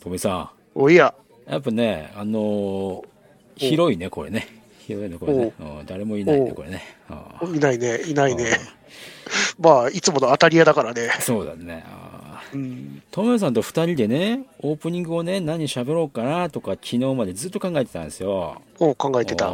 とめさおや、ん。やっぱね、あのー広いね、これね。広いね、これね。うん誰もいないね、おこれね。うんいないね、いないね。まあ、いつもの当たり屋だからね。そうだね。トメさんと二人でね、オープニングをね、何喋ろうかなとか、昨日までずっと考えてたんですよ。おう考えてた。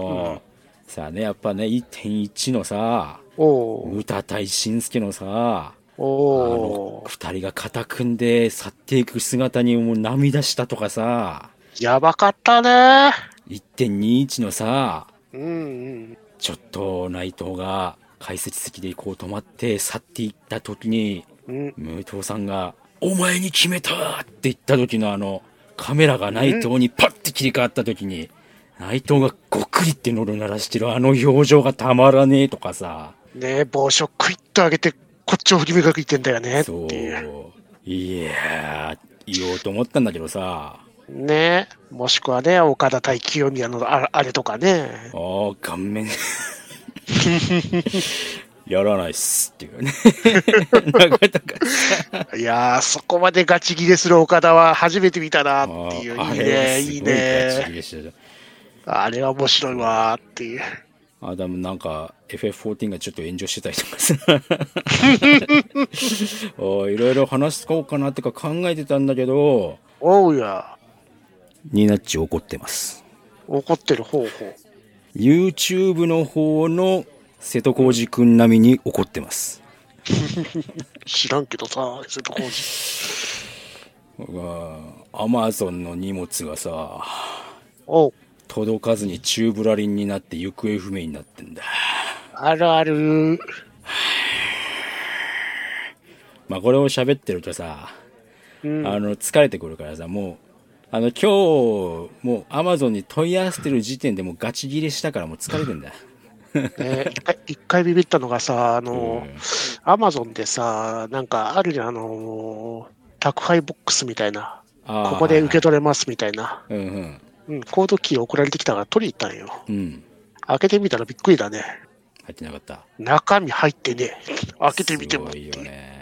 さあね、やっぱね、1.1のさ、おう歌対新助のさ、あお二人が肩組んで去っていく姿にもう涙したとかさ、やばかったね。1.21のさ、うんうん。ちょっと内藤が解説席でこう止まって去っていった時に、うん、武藤さんが、お前に決めたって言った時のあの、カメラが内藤にパッて切り替わった時に、内藤がごくりって喉鳴らしてるあの表情がたまらねえとかさ、ねえ、帽子をクイッと上げて、こっちを振り目がいてんだよねってそう。いう。いやー、言おうと思ったんだけどさ、ねえ、もしくはね、岡田対清宮のああれとかね。ああ、顔面。やらないっすっていうね。いやー、そこまでガチギレする岡田は初めて見たなっていう。いいね、いいね。あれは面白いわーっていう。あ、でもなんか FF14 がちょっと炎上してたりとかさ。おいろいろ話しこうかなってか考えてたんだけど、おうや、ニナッチ怒ってます。怒ってる方法。YouTube の方の瀬戸康史くん並みに怒ってます。知らんけどさ、瀬戸康史。アマゾンの荷物がさ、おう、届かずに宙ぶらりんになって行方不明になってんだ。あるある。まあこれを喋ってるとさ、うん、あの疲れてくるからさ、もう、あの今日、もうアマゾンに問い合わせてる時点でもうガチギレしたからもう疲れてんだ。ね、一回一回ビビったのがさ、あの、うんアマゾンでさ、なんかあるじゃん、あの、宅配ボックスみたいな。ここで受け取れますみたいな。うんうん。うん、コードキー送られてきたから取りに行ったんよ。うん。開けてみたらびっくりだね。入ってなかった。中身入ってね。開けてみてもすごいよね。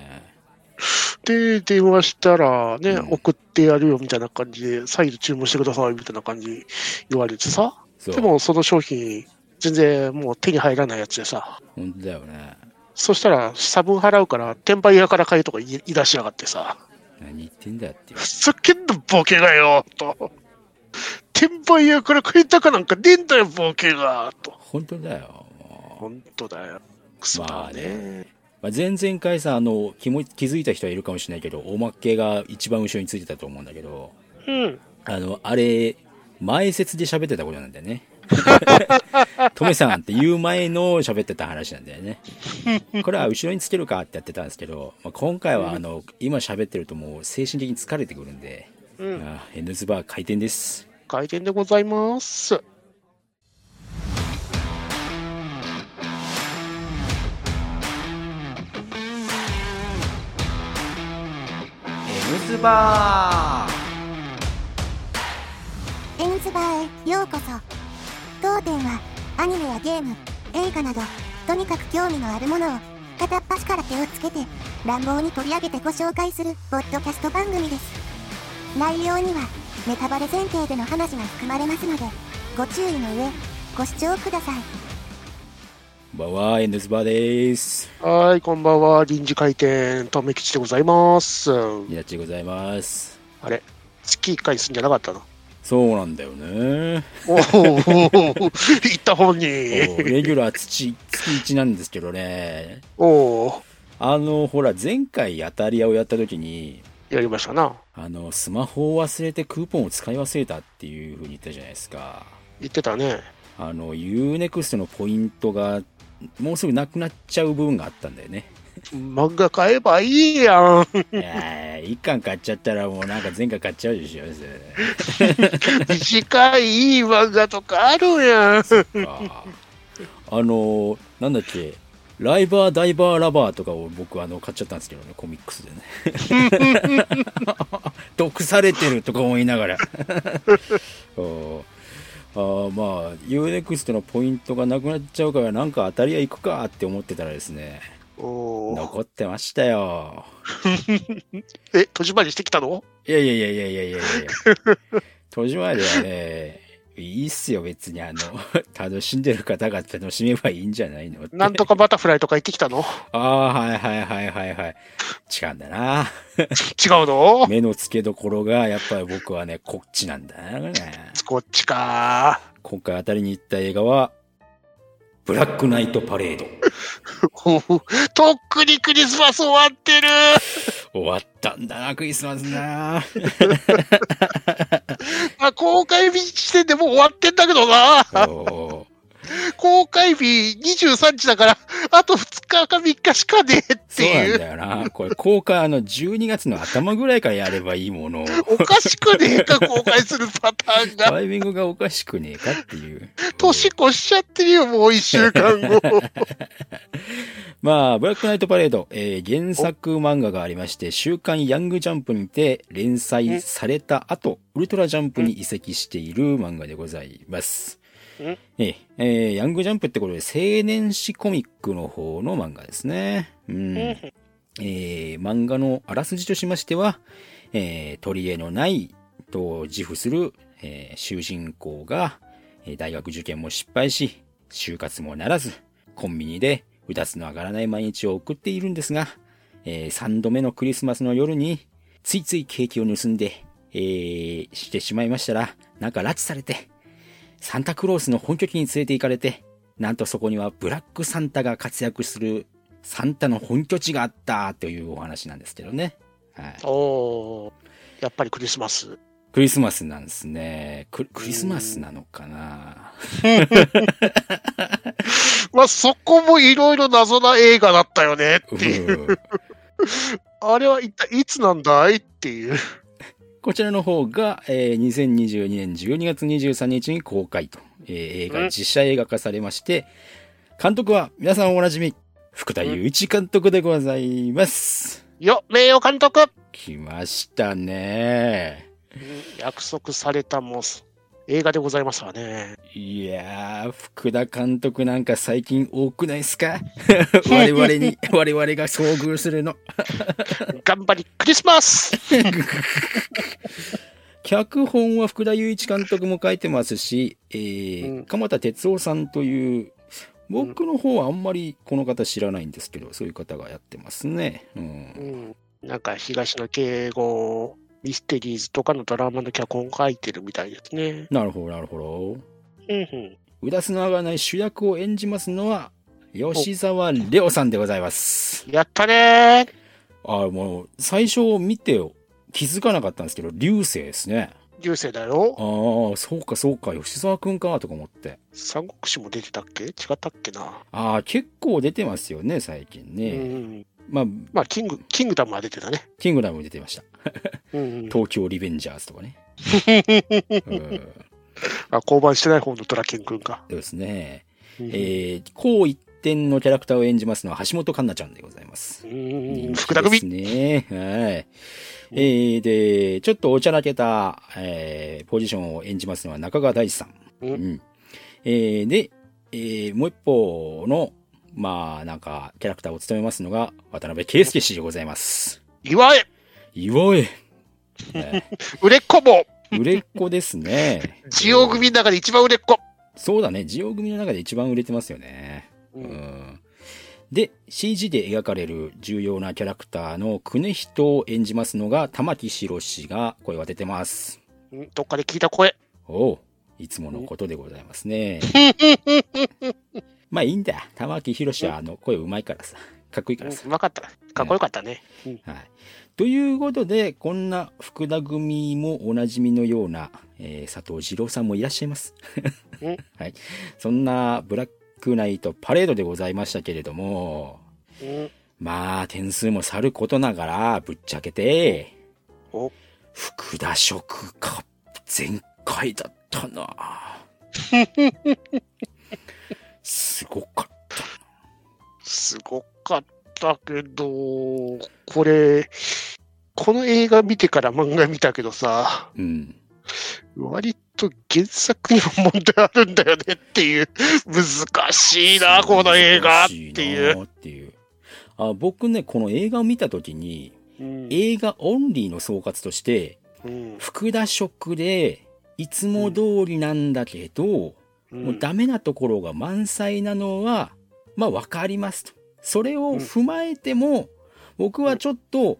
で、電話したらね、うん送ってやるよみたいな感じで、再度注文してくださいみたいな感じ言われてさ。でもその商品、全然もう手に入らないやつでさ。本当だよね。そしたら、差分払うから、転売屋から買えとか言い出しやがってさ。何言ってんだよってふ。ざけんなボケがよ、と。転売屋から買えたかなんかねえんだよ、ボケが、と。本当だよ。本当だよ。クソだまあね。ねまあ、前々回さ、あの、気も気づいた人はいるかもしれないけど、おまけが一番後ろについてたと思うんだけど、うん。あの、あれ、前説で喋ってたことなんだよね。トメさんって言う前の喋ってた話なんだよね。これは後ろにつけるかってやってたんですけど、まあ、今回はあの、今喋ってるともう精神的に疲れてくるんで、うん。あ N ズバー開店です。開店でございます。N ズバエンズバーへようこそ当店はアニメやゲーム映画などとにかく興味のあるものを片っ端から手をつけて乱暴に取り上げてご紹介するポッドキャスト番組です内容にはネタバレ前提での話が含まれますのでご注意の上ご視聴くださいこんばんは、N ズバーです。はい、こんばんは。臨時開店、とめきちでございます。ニナッチでございます。あれ月1回すんじゃなかったの？そうなんだよね。おお、行った方に。レギュラー月月1なんですけどね。おお、あの、ほら、前回当たり屋をやった時に、やりましたな。あの、スマホを忘れてクーポンを使い忘れたっていう風に言ったじゃないですか。言ってたね。あの、UNEXT のポイントが、もうすぐなくなっちゃう部分があったんだよね。漫画買えばいいやん。いやー、一巻買っちゃったらもうなんか前回買っちゃうでしょ。短いいい漫画とかあるやん。ああの、なんだっけ、ライバー、ダイバー、ラバーとかを僕あの買っちゃったんですけどね、コミックスでね。毒されてるとか思いながら。あーまあ、UNEXT のポイントがなくなっちゃうから、なんか当たり屋行くかって思ってたらですね、残ってましたよ。え、戸締まりしてきたの？いやいやいやいやいやいやいや戸締まりはね、いいっすよ、別に。あの、楽しんでる方が楽しめばいいんじゃないのなんとかバタフライとか行ってきたの？ああ、はいはいはいはいはい。違うんだな。違うの？目の付けどころが、やっぱり僕はね、こっちなんだな。こっちか。今回当たりに行った映画は、ブラックナイトパレード。とっくにクリスマス終わってる。終わったんだな、クリスマスな。あ公開日時点でもう終わってんだけどな。公開日23日だから、あと2日か3日しかねえってそうなんいう。だよな。これ、公開あの、12月の頭ぐらいからやればいいものを、おかしくねえか、公開するパターンが。タイミングがおかしくねえかっていう。年越しちゃってるよ、もう1週間後。まあ、ブラックナイトパレード、えー原作漫画がありまして、週刊ヤングジャンプにて連載された後、ウルトラジャンプに移籍している漫画でございます。うんえーえーヤングジャンプってことで青年誌コミックの方の漫画ですね。うん。えー漫画のあらすじとしましては、えー取り柄のないと自負する、えー主人公が、えー大学受験も失敗し、就活もならず、コンビニでうだつの上がらない毎日を送っているんですが、え3度目のクリスマスの夜に、ついついケーキを盗んで、えーしてしまいましたら、なんか拉致されて、サンタクロースの本拠地に連れて行かれて、なんとそこにはブラックサンタが活躍するサンタの本拠地があったというお話なんですけどね。はい。おーやっぱりクリスマス。クリスマスなんですね。ククリスマスなのかな まあ、そこもいろいろ謎な映画だったよねうっていう。んあれは一体いつなんだいっていう。こちらの方が、えー2022年12月23日に公開と、えー映画、うん実写映画化されまして、監督は皆さんおなじみ、福田雄一監督でございます。よ、名誉監督来ましたね。約束されたもん映画でございますわね。いやー、福田監督なんか最近多くないですか？我々に、我々が遭遇するの。頑張りクリスマス 脚本は福田雄一監督も書いてますし、えーうん鎌田哲夫さんという、僕の方はあんまりこの方知らないんですけど、そういう方がやってますね。う。うんん。なんか東野敬吾、ミステリーズとかのドラマの脚本書いてるみたいですね。なるほど、なるほど。うんうん。うだすの上がらない主役を演じますのは、吉沢亮さんでございます。やったねあもう、最初見て気づかなかったんですけど、流星ですね。ー。流星だよ。ああ、そうかそうか、吉沢くんかとか思って。三国志も出てたっけ？違ったっけな。ああ、結構出てますよね、最近うね。ん。まあ、まあ、キング、キングダムは出てたね。キングダムも出てました。東京リベンジャーズとかね。うん、あ、降板してない方のドラケン君か。そうですね。うんえー、こう一点のキャラクターを演じますのは橋本環奈ちゃんでございます。うん。福田組ですね。はい。えー、で、ちょっとおちゃらけた、えー、ポジションを演じますのは中川大志さん。うんうん。えー、で、えー、もう一方の、まあ、なんか、キャラクターを務めますのが、渡辺圭介氏でございます。岩江岩江。ね 売れっ子も売れっ子ですね。ジオ組の中で一番売れっ子そうだね。ジオ組の中で一番売れてますよね。ううんん。で、CG で描かれる重要なキャラクターのクネヒトを演じますのが玉木宏氏が声を当ててます。うんどっかで聞いた声。おう、いつものことでございますね。まあいいんだ。玉木宏はあの声うまいからさ。かっこいいからさう。まかった。かっこよかったね。うんはい。ということで、こんな福田組もおなじみのような、えー佐藤二郎さんもいらっしゃいますうん。はい。そんなブラックナイトパレードでございましたけれども、うんまあ、点数もさることながら、ぶっちゃけて、お福田色が全開だったな。すごかった。すごかったけど、これ、この映画見てから漫画見たけどさ、うん。割と原作にも問題あるんだよねっていう、難しいな、この映画っていう。いう。あ僕ね、この映画を見た時に、うん。映画オンリーの総括として、うん。福田色で、いつも通りなんだけど、うんもうダメなところが満載なのは、まあわかりますと。それを踏まえても、僕はちょっと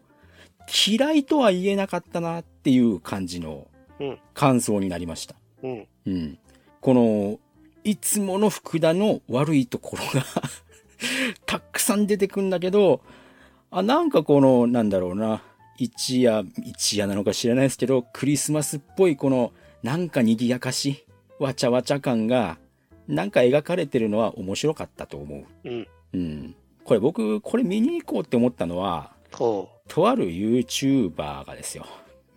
嫌いとは言えなかったなっていう感じのうん感想になりました。うん。うん。この、いつもの福田の悪いところが たくさん出てくんだけど、あ、なんかこの、なんだろうな、一夜、一夜なのか知らないですけど、クリスマスっぽいこの、なんか賑やかし、わちゃわちゃ感が、なんか描かれてるのは面白かったと思う。うん。うん。これ僕、これ見に行こうって思ったのは、ほとある YouTuber がですよ。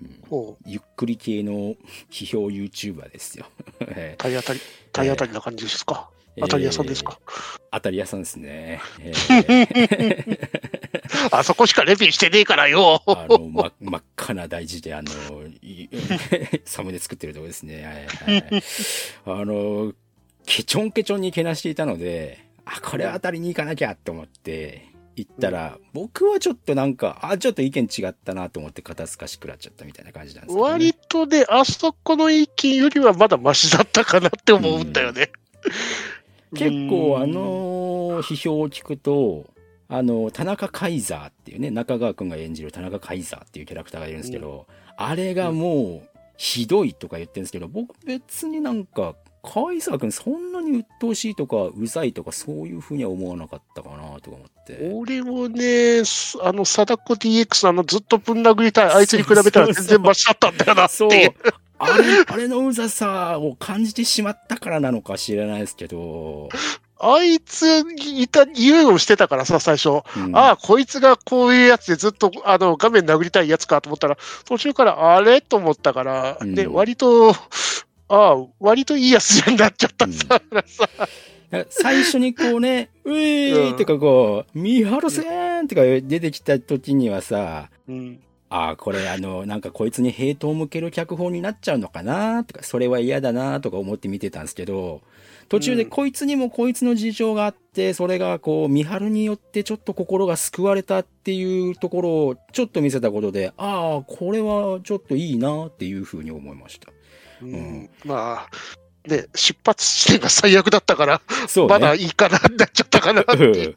う。ほう。ゆっくり系の批評 YouTuber ですよ。えー体当たり、体当たりな感じですか？当たり屋さんですか？当たり屋さんですね。えー あそこしかレビューしてねえからよ。あの、ま、真っ赤な大事で、あの、い サムネ作ってるとこですね。はいはいあの、ケチョンケチョンにけなしていたので、あ、これは当たりに行かなきゃって思って、行ったら、僕はちょっとなんか、あ、ちょっと意見違ったなと思って肩透かし食らっちゃったみたいな感じなんですけど、ね。割とね、あそこの意見よりはまだマシだったかなって思うんだよね。結構あの批評を聞くと、あの、田中カイザーっていうね、中川くんが演じる田中カイザーっていうキャラクターがいるんですけど、あれがもう、ひどいとか言ってるんですけど、僕別になんか、カイザーくんそんなに鬱陶しいとか、うざいとか、そういうふうには思わなかったかなとか思って。俺もね、すあの、貞子 DX のあの、ずっとぶん殴りたい、あいつに比べたら全然マシだったんだよなってそういう。。あれ、あれのうざさを感じてしまったからなのか知らないですけど、あいつにいた、言うのをしてたからさ、最初。うんああ、こいつがこういうやつでずっと、あの、画面殴りたいやつかと思ったら、途中からあれと思ったから、うんで、割と、ああ、割といいやつじゃんなっちゃったさ、さ、最初にこうね、うえーってかこう、ミハルセーンとか出てきた時にはさ、うん。ああ、これあの、なんかこいつにヘイトを向ける脚本になっちゃうのかなとか、それは嫌だなとか思って見てたんですけど、途中でうんこいつにもこいつの事情があって、それがこう、ミハルによってちょっと心が救われたっていうところをちょっと見せたことで、ああ、これはちょっといいなっていうふうに思いました。うんんまあ、ね、出発地点が最悪だったから、そうね。まだいいかな、になっちゃったかなって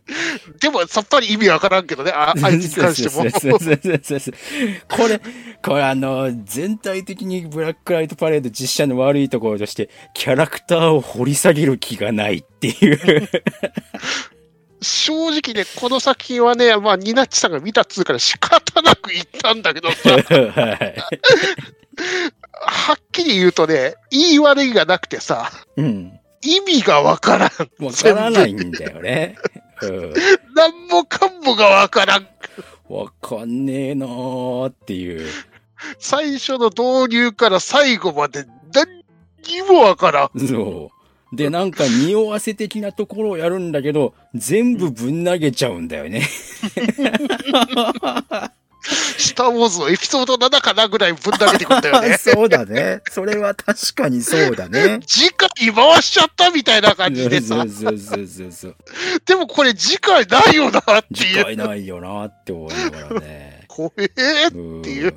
でも、さっぱり意味わからんけどね、あ あいつに関しても。これ、これあの、全体的にブラックライトパレード実写の悪いところとして、キャラクターを掘り下げる気がないっていう。正直ね、この作品はね、まあ、ニナッチさんが見たっつうから仕方なく言ったんだけどさ、はい。はっきり言うとね、言い悪いがなくてさ、うん。意味がわからん。わからないんだよね。うん。なんもかんもがわからん。わかんねえなーっていう。最初の導入から最後まで何にもわからん。そう。で、なんか匂わせ的なところをやるんだけど、全部ぶん投げちゃうんだよね。スター・ウォーズのエピソード7かなぐらいぶん投げてくんだよね。そうだね。それは確かにそうだね。次回回しちゃったみたいな感じでさそう。そうそうそうそう。でもこれ次回ないよなって次いう。回ないよなって思いながらね。怖えっていう。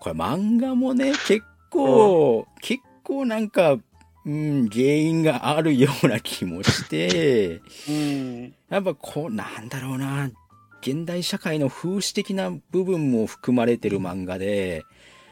これ漫画もね、結構、結構なんか、うん、原因があるような気もして、うん。やっぱこう、なんだろうな、現代社会の風刺的な部分も含まれてる漫画で、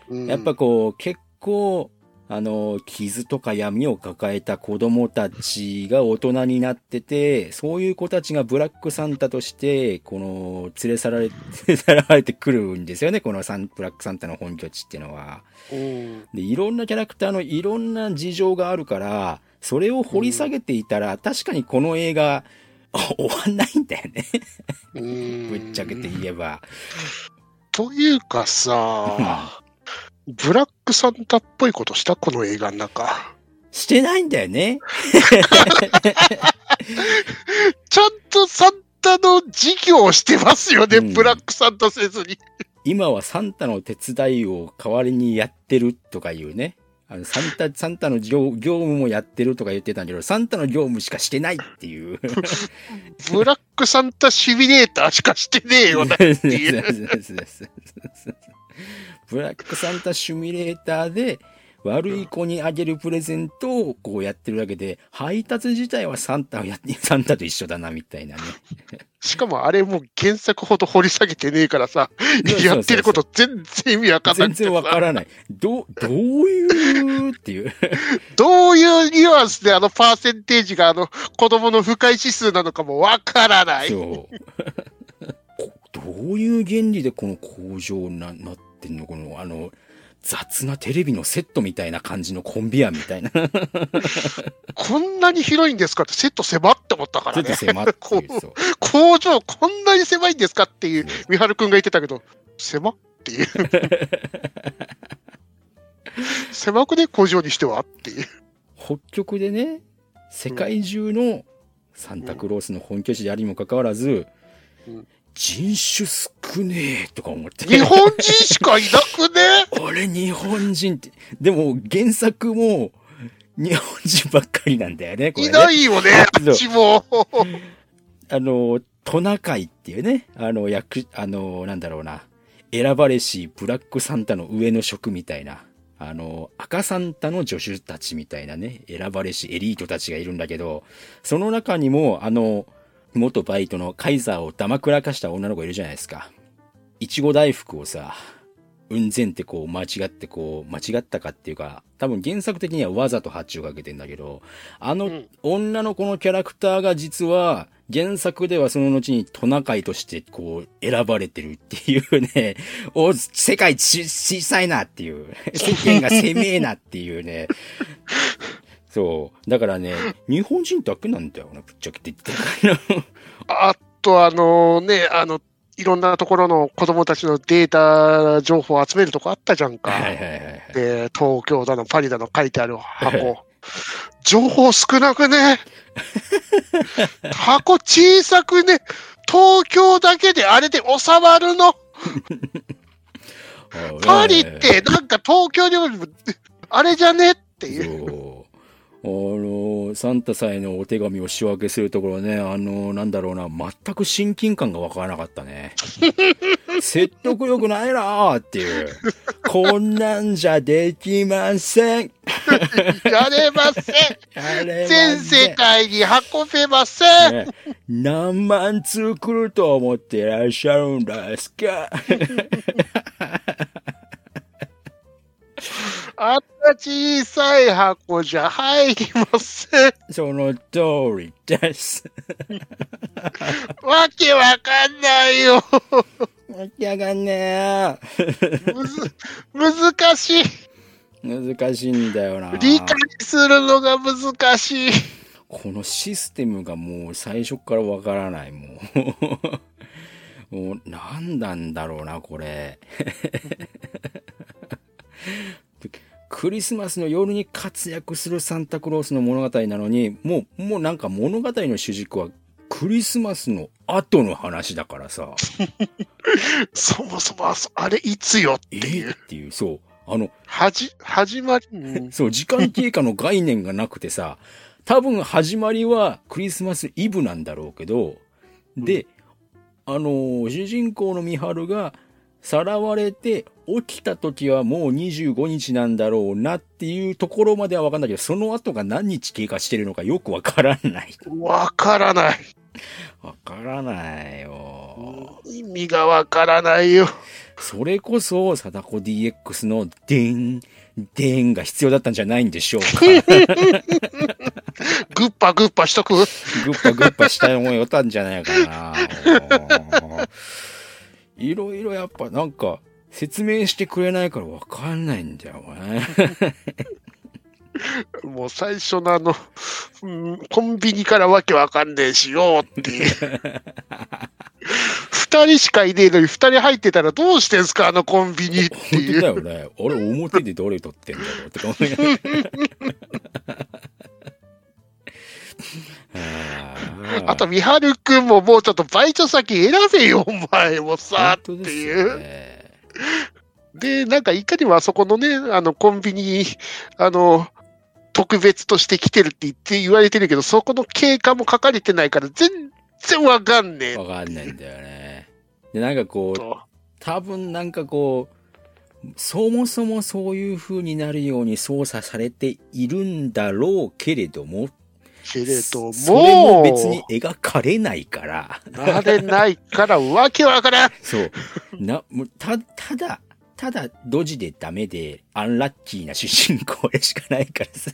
うんやっぱこう、結構、あの、傷とか闇を抱えた子供たちが大人になってて、そういう子たちがブラックサンタとして、この、連れ去られ、連れ去られてくるんですよね、このサン、ブラックサンタの本拠地っていうのは。うん。で、いろんなキャラクターのいろんな事情があるから、それを掘り下げていたら、確かにこの映画、終わんないんだよね。うんぶっちゃけて言えば。というかさ、ブラックサンタっぽいことした？この映画の中。してないんだよね。ちゃんとサンタの事業をしてますよね、うんブラックサンタせずに。今はサンタの手伝いを代わりにやってるとかいうね。あの、サンタ、サンタの業業務もやってるとか言ってたんだけど、サンタの業務しかしてないっていう。ブラックサンタシミュレーターしかしてねえよなっていう。ブラックサンタシミュレーターで、悪い子にあげるプレゼントをこうやってるだけで、配達自体はサンタをやって、サンタと一緒だな、みたいなね。しかもあれもう原作ほど掘り下げてねえからさ、やってること全然意味わかんなくて全然わからない。どう、どういうっていう。どういうニュアンスであのパーセンテージがあの子供の不快指数なのかもわからない。そう。こどういう原理でこの工場な、なってんの？この、あの、雑なテレビのセットみたいな感じのコンビアみたいな。こんなに広いんですかってセット狭って思ったからね。っと迫って 工場こんなに狭いんですかっていう、三春くんが言ってたけど、狭っていう。狭くね工場にしてはっていう。北極でね、世界中のサンタクロースの本拠地であるにもかかわらず、うん人種少ねえとか思って。日本人しかいなくね？俺日本人って。でも原作も日本人ばっかりなんだよね、これいね。ないよね、あっちも。あの、トナカイっていうね、あの、役、あの、なんだろうな、選ばれしブラックサンタの上の職みたいな、あの、赤サンタの助手たちみたいなね、選ばれしエリートたちがいるんだけど、その中にも、あの、元バイトのカイザーをダマくらかした女の子いるじゃないですか。いちご大福をさ、うんぜんってこう間違ってこう間違ったかっていうか、多分原作的にはわざと発注をかけてんだけど、あのうん女の子のキャラクターが実は原作ではその後にトナカイとしてこう選ばれてるっていうね、お、世界ち小さいなっていう、世間が狭えなっていうね。そう。だからね、日本人だけなんだよな、ぶっちゃけて言って。あと、あのね、あの、いろんなところの子供たちのデータ情報を集めるとこあったじゃんか。はいはいはいはい。で、東京だの、パリだの書いてある箱。情報少なくね？箱小さくね？東京だけであれで収まるの？パリってなんか東京よりもあれじゃね？っていう。あの、サンタさんへのお手紙を仕分けするところね、あの、なんだろうな、全く親近感がわからなかったね。説得力ないなーっていう。こんなんじゃできません。やれません やれません全世界に運べませんね何万通来ると思っていらっしゃるんですか小さい箱じゃ入りません。その通りです。わけわかんないよ。わけわかんねむず、難しい。え。難しいんだよな。理解するのが難しい。このシステムがもう最初からわからない、もう。もう何なんだろうな、これ。クリスマスの夜に活躍するサンタクロースの物語なのに、もう、もうなんか物語の主軸はクリスマスの後の話だからさ、そもそもあそあれいつよってえいう。っていう、そう。あの、はじ、始まり、うんそう、時間経過の概念がなくてさ、多分始まりはクリスマスイブなんだろうけど、で、あのー主人公の美春がさらわれて起きた時はもう25日なんだろうなっていうところまではわかんないけど、その後が何日経過してるのかよくわからない。わからない。わからないよ。意味がわからないよ。それこそ、貞子 DX のデン、デンが必要だったんじゃないんでしょうか。グッパグッパしとく？グッパグッパしたい思いをったんじゃないかな。いろいろやっぱなんか説明してくれないからわかんないんだよね。もう最初のあの、うんコンビニからわけわかんねえしようっていう。二人しかいねえのに二人入ってたらどうしてんすかあのコンビニって本当だいう。よね。俺表でどれ撮ってんだろうとか思いながらあと、三春くんももうちょっとバイト先選べよ、お前もさ、っていう。で、なんかいかにもあそこのね、あの、コンビニ、あの、特別として来てるって言って言われてるけど、そこの経過も書かれてないから、全然わかんねえわかんないんだよね。で、なんかこう、と。多分なんかこう、そもそもそういう風になるように操作されているんだろうけれども、けれども、それも別に描かれないから、なれないから、わけわからん。そう。な、もうた、ただ、ただ、ドジでダメで、アンラッキーな主人公でしかないからさ。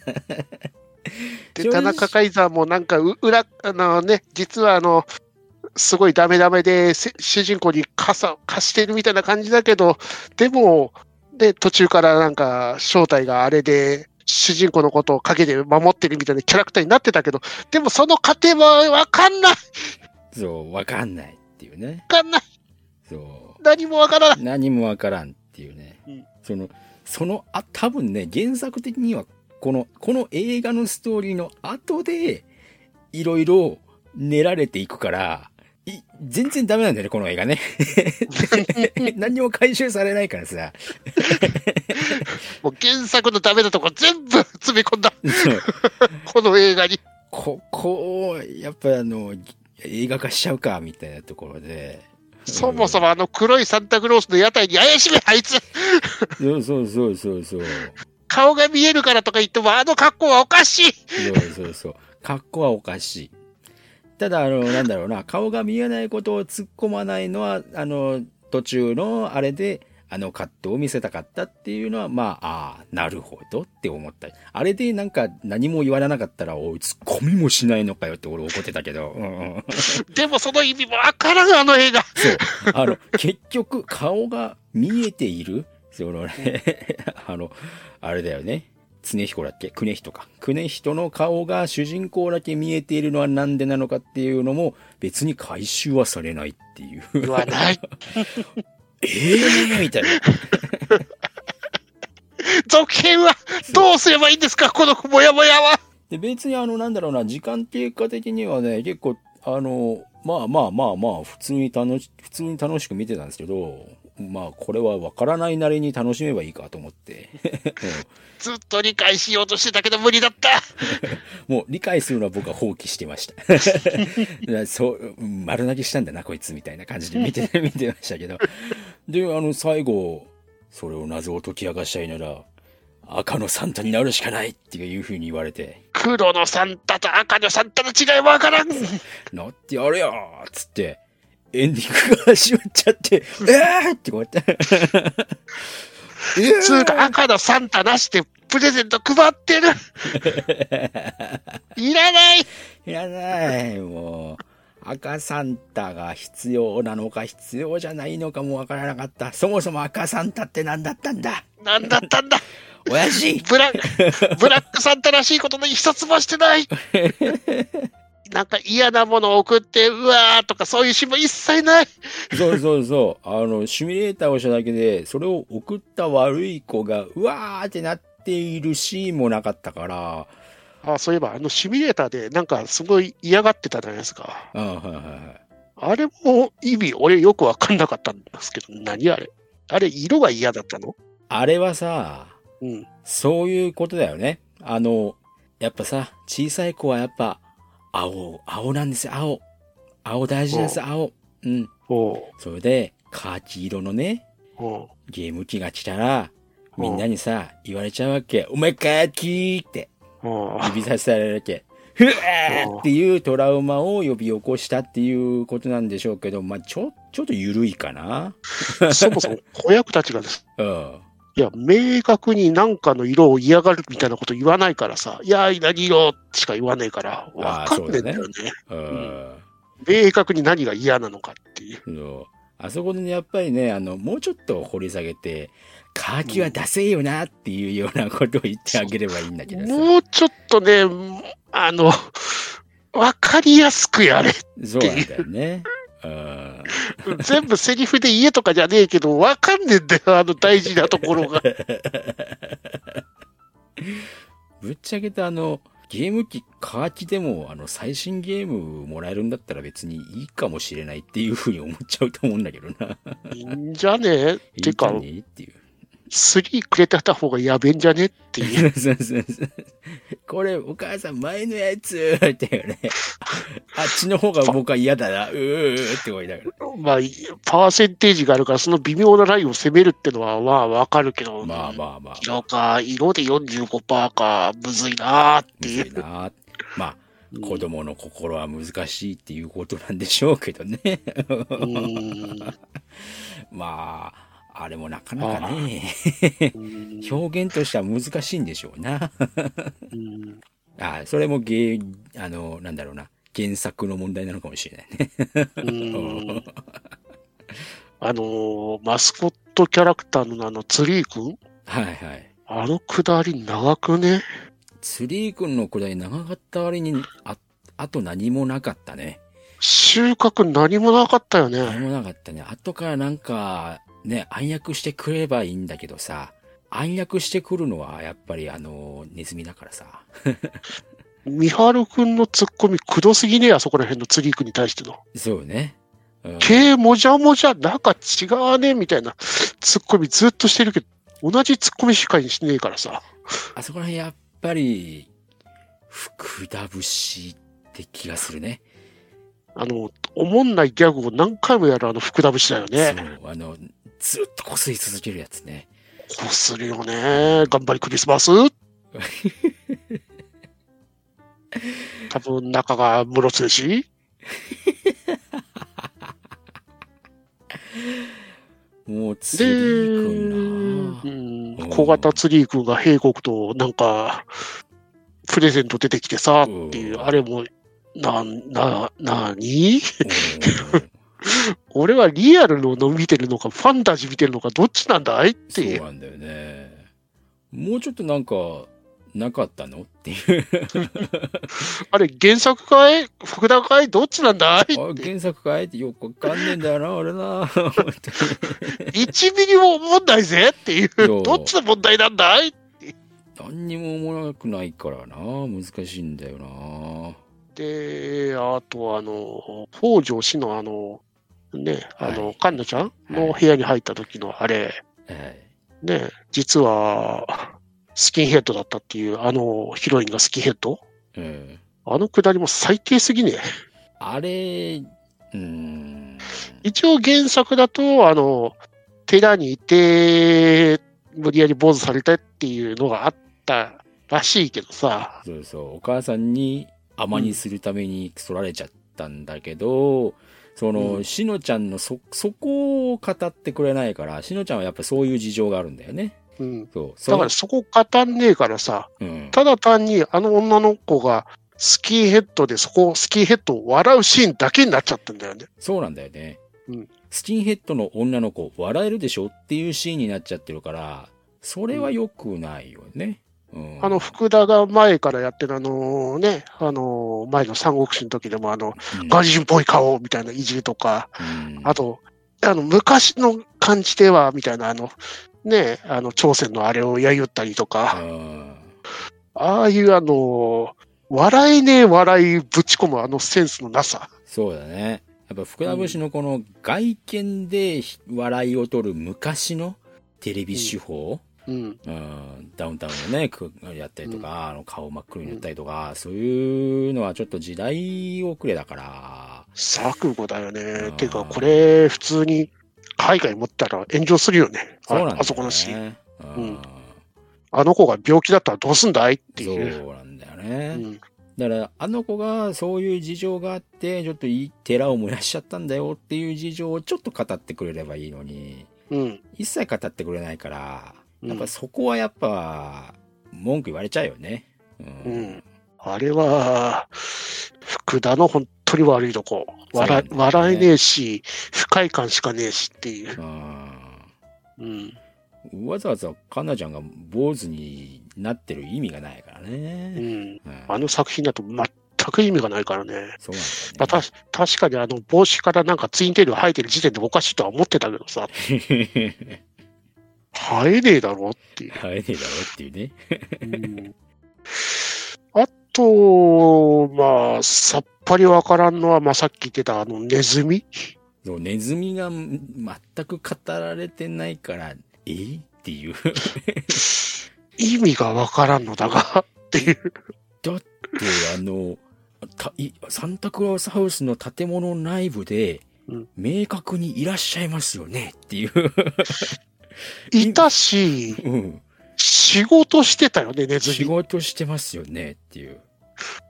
で、田中カイザーもなんか、う裏、あのね、実はあの、すごいダメダメで、せ主人公に傘、貸してるみたいな感じだけど、でも、で、途中からなんか、正体があれで、主人公のことを陰で守ってるみたいなキャラクターになってたけど、でもその過程はわかんないわそう、わかんないっていうね。かんないそう。何もわからない何もわからんっていうね。うんその、その、あ、多分ね、原作的には、この、この映画のストーリーの後で、いろいろ練られていくから、い全然ダメなんだよね、この映画ね。何にも回収されないからさ。もう原作のダメなとこ全部詰め込んだ、この映画に。ここを、やっぱあの、映画化しちゃうか、みたいなところで。そもそもあの黒いサンタクロースの屋台に怪しめ、あいつそうそうそうそうそう。顔が見えるからとか言っても、あの格好はおかしいそうそうそう。格好はおかしい。ただ、あの、なんだろうな、顔が見えないことを突っ込まないのは、あの、途中のあれで、あのカットを見せたかったっていうのは、まあ、ああ、なるほどって思った。あれでなんか何も言われなかったら、おい、突っ込みもしないのかよって俺怒ってたけど。うんうん、でもその意味もわからん、あの映画。そう。あの、結局、顔が見えているそのね、あの、あれだよね。常彦だっけ？久根人か。久根人の顔が主人公だけ見えているのはなんでなのかっていうのも別に回収はされないっていう。言わない。ええみたいな。続編はどうすればいいんですか、このモヤモヤは。で、別にあの、なんだろうな、時間経過的にはね、結構、あの、まあまあまあまあ、普通に楽し、普通に楽しく見てたんですけど、まあ、これはわからないなりに楽しめばいいかと思って。ずっと理解しようとしてたけど無理だった。もう理解するのは僕は放棄してました。そう、うん丸投げしたんだな、こいつみたいな感じで見て、見てましたけど。で、あの、最後、それを謎を解き明かしたいなら、赤のサンタになるしかないっていう風に言われて、黒のサンタと赤のサンタの違いわからん。なってやれよつって、エンディングが始まっちゃって、えーってこうやって。えつうか赤のサンタなしでプレゼント配ってる。いらない。いらない、もう。赤サンタが必要なのか必要じゃないのかもわからなかった。そもそも赤サンタって何だったんだ？なんだったんだ？親父ブラブラックサンタらしいことの一つもしてない。なんか嫌なものを送って、うわーとかそういう詩も一切ない。そうそうそう。あの、シミュレーターをしただけで、それを送った悪い子が、うわーってなっているシーンもなかったから、あそういえば、あのシミュレーターでなんかすごい嫌がってたじゃないですか。あはいはいはい。あれも意味、俺よくわかんなかったんですけど、何あれ？あれ、色が嫌だったの？あれはさ、うん。そういうことだよね。あの、やっぱさ、小さい子はやっぱ、青、青なんですよ、青。青大事なんです、青。うん。それで、カーキ色のね、ゲーム機が来たら、みんなにさ、言われちゃうわけ。お前カーキーって、指させられるわけ。ふわーっていうトラウマを呼び起こしたっていうことなんでしょうけど、まあ、ちょ、ちょっと緩いかな。そもそも子役たちがです。うん。いや、明確に何かの色を嫌がるみたいなこと言わないからさ、いや、何色しか言わねえから、わかんねえんだよね。うん。明確に何が嫌なのかっていう。あそこでね、やっぱりね、あの、もうちょっと掘り下げて、カーキはダセえよなっていうようなことを言ってあげればいいんだけどさ。もうちょっとね、あの、わかりやすくやれ。そうなんだよね。うん。全部セリフで言えとかじゃねえけど、わかんねえんだよ、あの大事なところが。ぶっちゃけたあの、ゲーム機、カーキでも、あの、最新ゲームもらえるんだったら別にいいかもしれないっていうふうに思っちゃうと思うんだけどな。いいんじゃねえ？いいんじゃてか、ねえっていう。3くれてた方がやべえんじゃねっていう。そうそうそうこれ、お母さん前のやつっていうね。あっちの方が僕は嫌だな。うーって思いながら。まあ、パーセンテージがあるから、その微妙なラインを攻めるってのは、まあ、わかるけど、まあまあまあ。色か、色で45%か、むずいなーってむいう。ずいな。まあ、子供の心は難しいっていうことなんでしょうけどね。うん まあ、あれもなかなかね、うん表現としては難しいんでしょうな。うんあそれも芸、あの、なんだろうな。原作の問題なのかもしれないね。うんあのーマスコットキャラクターのあの、ツリーくんはいはい。あのくだり長くね？ツリー君のくらい長かった割に、あ、あと何もなかったね。収穫何もなかったよね。何もなかったね。後からなんか、ね、暗躍してくればいいんだけどさ、暗躍してくるのはやっぱりあの、ネズミだからさ。ミハルくんのツッコミくどすぎねえ、あそこら辺のツリーくんに対しての。そうね。うん毛もじゃもじゃ、なんか違わねえみたいなツッコミずっとしてるけど、同じツッコミしかにしねえからさ。あそこら辺やっぱり、福田節って気がするね。あの、おもんないギャグを何回もやるあの福田節だよね。そう、あの、ずっとこすり続けるやつね。こするよね。頑張りクリスマス。多分中が室津し。もう、ツで、リーう君な。ん、小型ツリー君が平国となんか、プレゼント出てきてさ、っていう、うんあれも、な、な、なに？うん俺はリアルの見てるのか、ファンタジー見てるのか、どっちなんだいってそう。なんだよね。もうちょっとなんか、なかったのっていう。あれ、原作かい福田かいどっちなんだいあ原作かいってよくわかんねえんだよな、俺な。本当に ?1 ミリも思んないぜっていうどっちの問題なんだい何にも思わなくないからな。難しいんだよな。で、あと、あの、北条氏のあの、ね、あの、はいカンナちゃんの部屋に入った時のあれ、はい。ね、実は、スキンヘッドだったっていう、あのヒロインがスキンヘッド？うん。あのくだりも最低すぎね。あれ、うーん。一応原作だと、あの、寺にいて、無理やり坊主されたっていうのがあったらしいけどさ、そうそう。お母さんに甘にするために取られちゃったんだけど、その、うんしのちゃんのそ、そこを語ってくれないから、しのちゃんはやっぱそういう事情があるんだよね。うん。そう。だからそこ語んねえからさ、うん。ただ単にあの女の子がスキンヘッドでそこ、スキンヘッドを笑うシーンだけになっちゃったんだよね。そうなんだよね。うんスキンヘッドの女の子、笑えるでしょっていうシーンになっちゃってるから、それは良くないよね。うん。あの、福田が前からやってるあのね、あの、前の三国志の時でもあの、うん、外人っぽい顔みたいないじりとか、うんあと、あの、昔の感じでは、みたいな、あの、ね、あの、朝鮮のあれをやゆったりとか、うんああいうあの、笑えねえ笑いぶち込むあのセンスのなさ。そうだね。やっぱ福田節のこの外見で笑いを取る昔のテレビ手法、うん。うん、ダウンタウンをね、くやったりとか、あの顔真っ黒に塗ったりとか、そういうのはちょっと時代遅れだから、錯誤だよねう。んてか、これ、普通に海外持ったら炎上するよね。あそうなんね。あそこのシーン。うんうんあの子が病気だったらどうすんだいっていう。そうなんだよね。うんだから、あの子がそういう事情があって、ちょっといい寺を燃やしちゃったんだよっていう事情をちょっと語ってくれればいいのに、うん。一切語ってくれないから、うんやっぱそこはやっぱ、文句言われちゃうよね。ううん。あれは、福田の本当に悪いとこ。笑ね笑えねえし、不快感しかねえしっていう。うん。うん。わざわざかなちゃんが坊主になってる意味がないからうね。ん。うんあの作品だと全く意味がないからね。そうなんまあ、だた確かにあの帽子からなんかツインテールが生えてる時点でおかしいとは思ってたけどさ、よね。生えねえだろっていう。生えねえだろっていうね。うんあと、まあ、さっぱりわからんのは、まあ、さっき言ってたあのネズミネズミが全く語られてないから、え？っっていう。意味がわからんのだが、っていう。だって、あの、たいサンタクロースハウスの建物内部でうん、明確にいらっしゃいますよねっていう。いたし、うん。仕事してたよね、ネズ仕ミ。事してますよねっていう。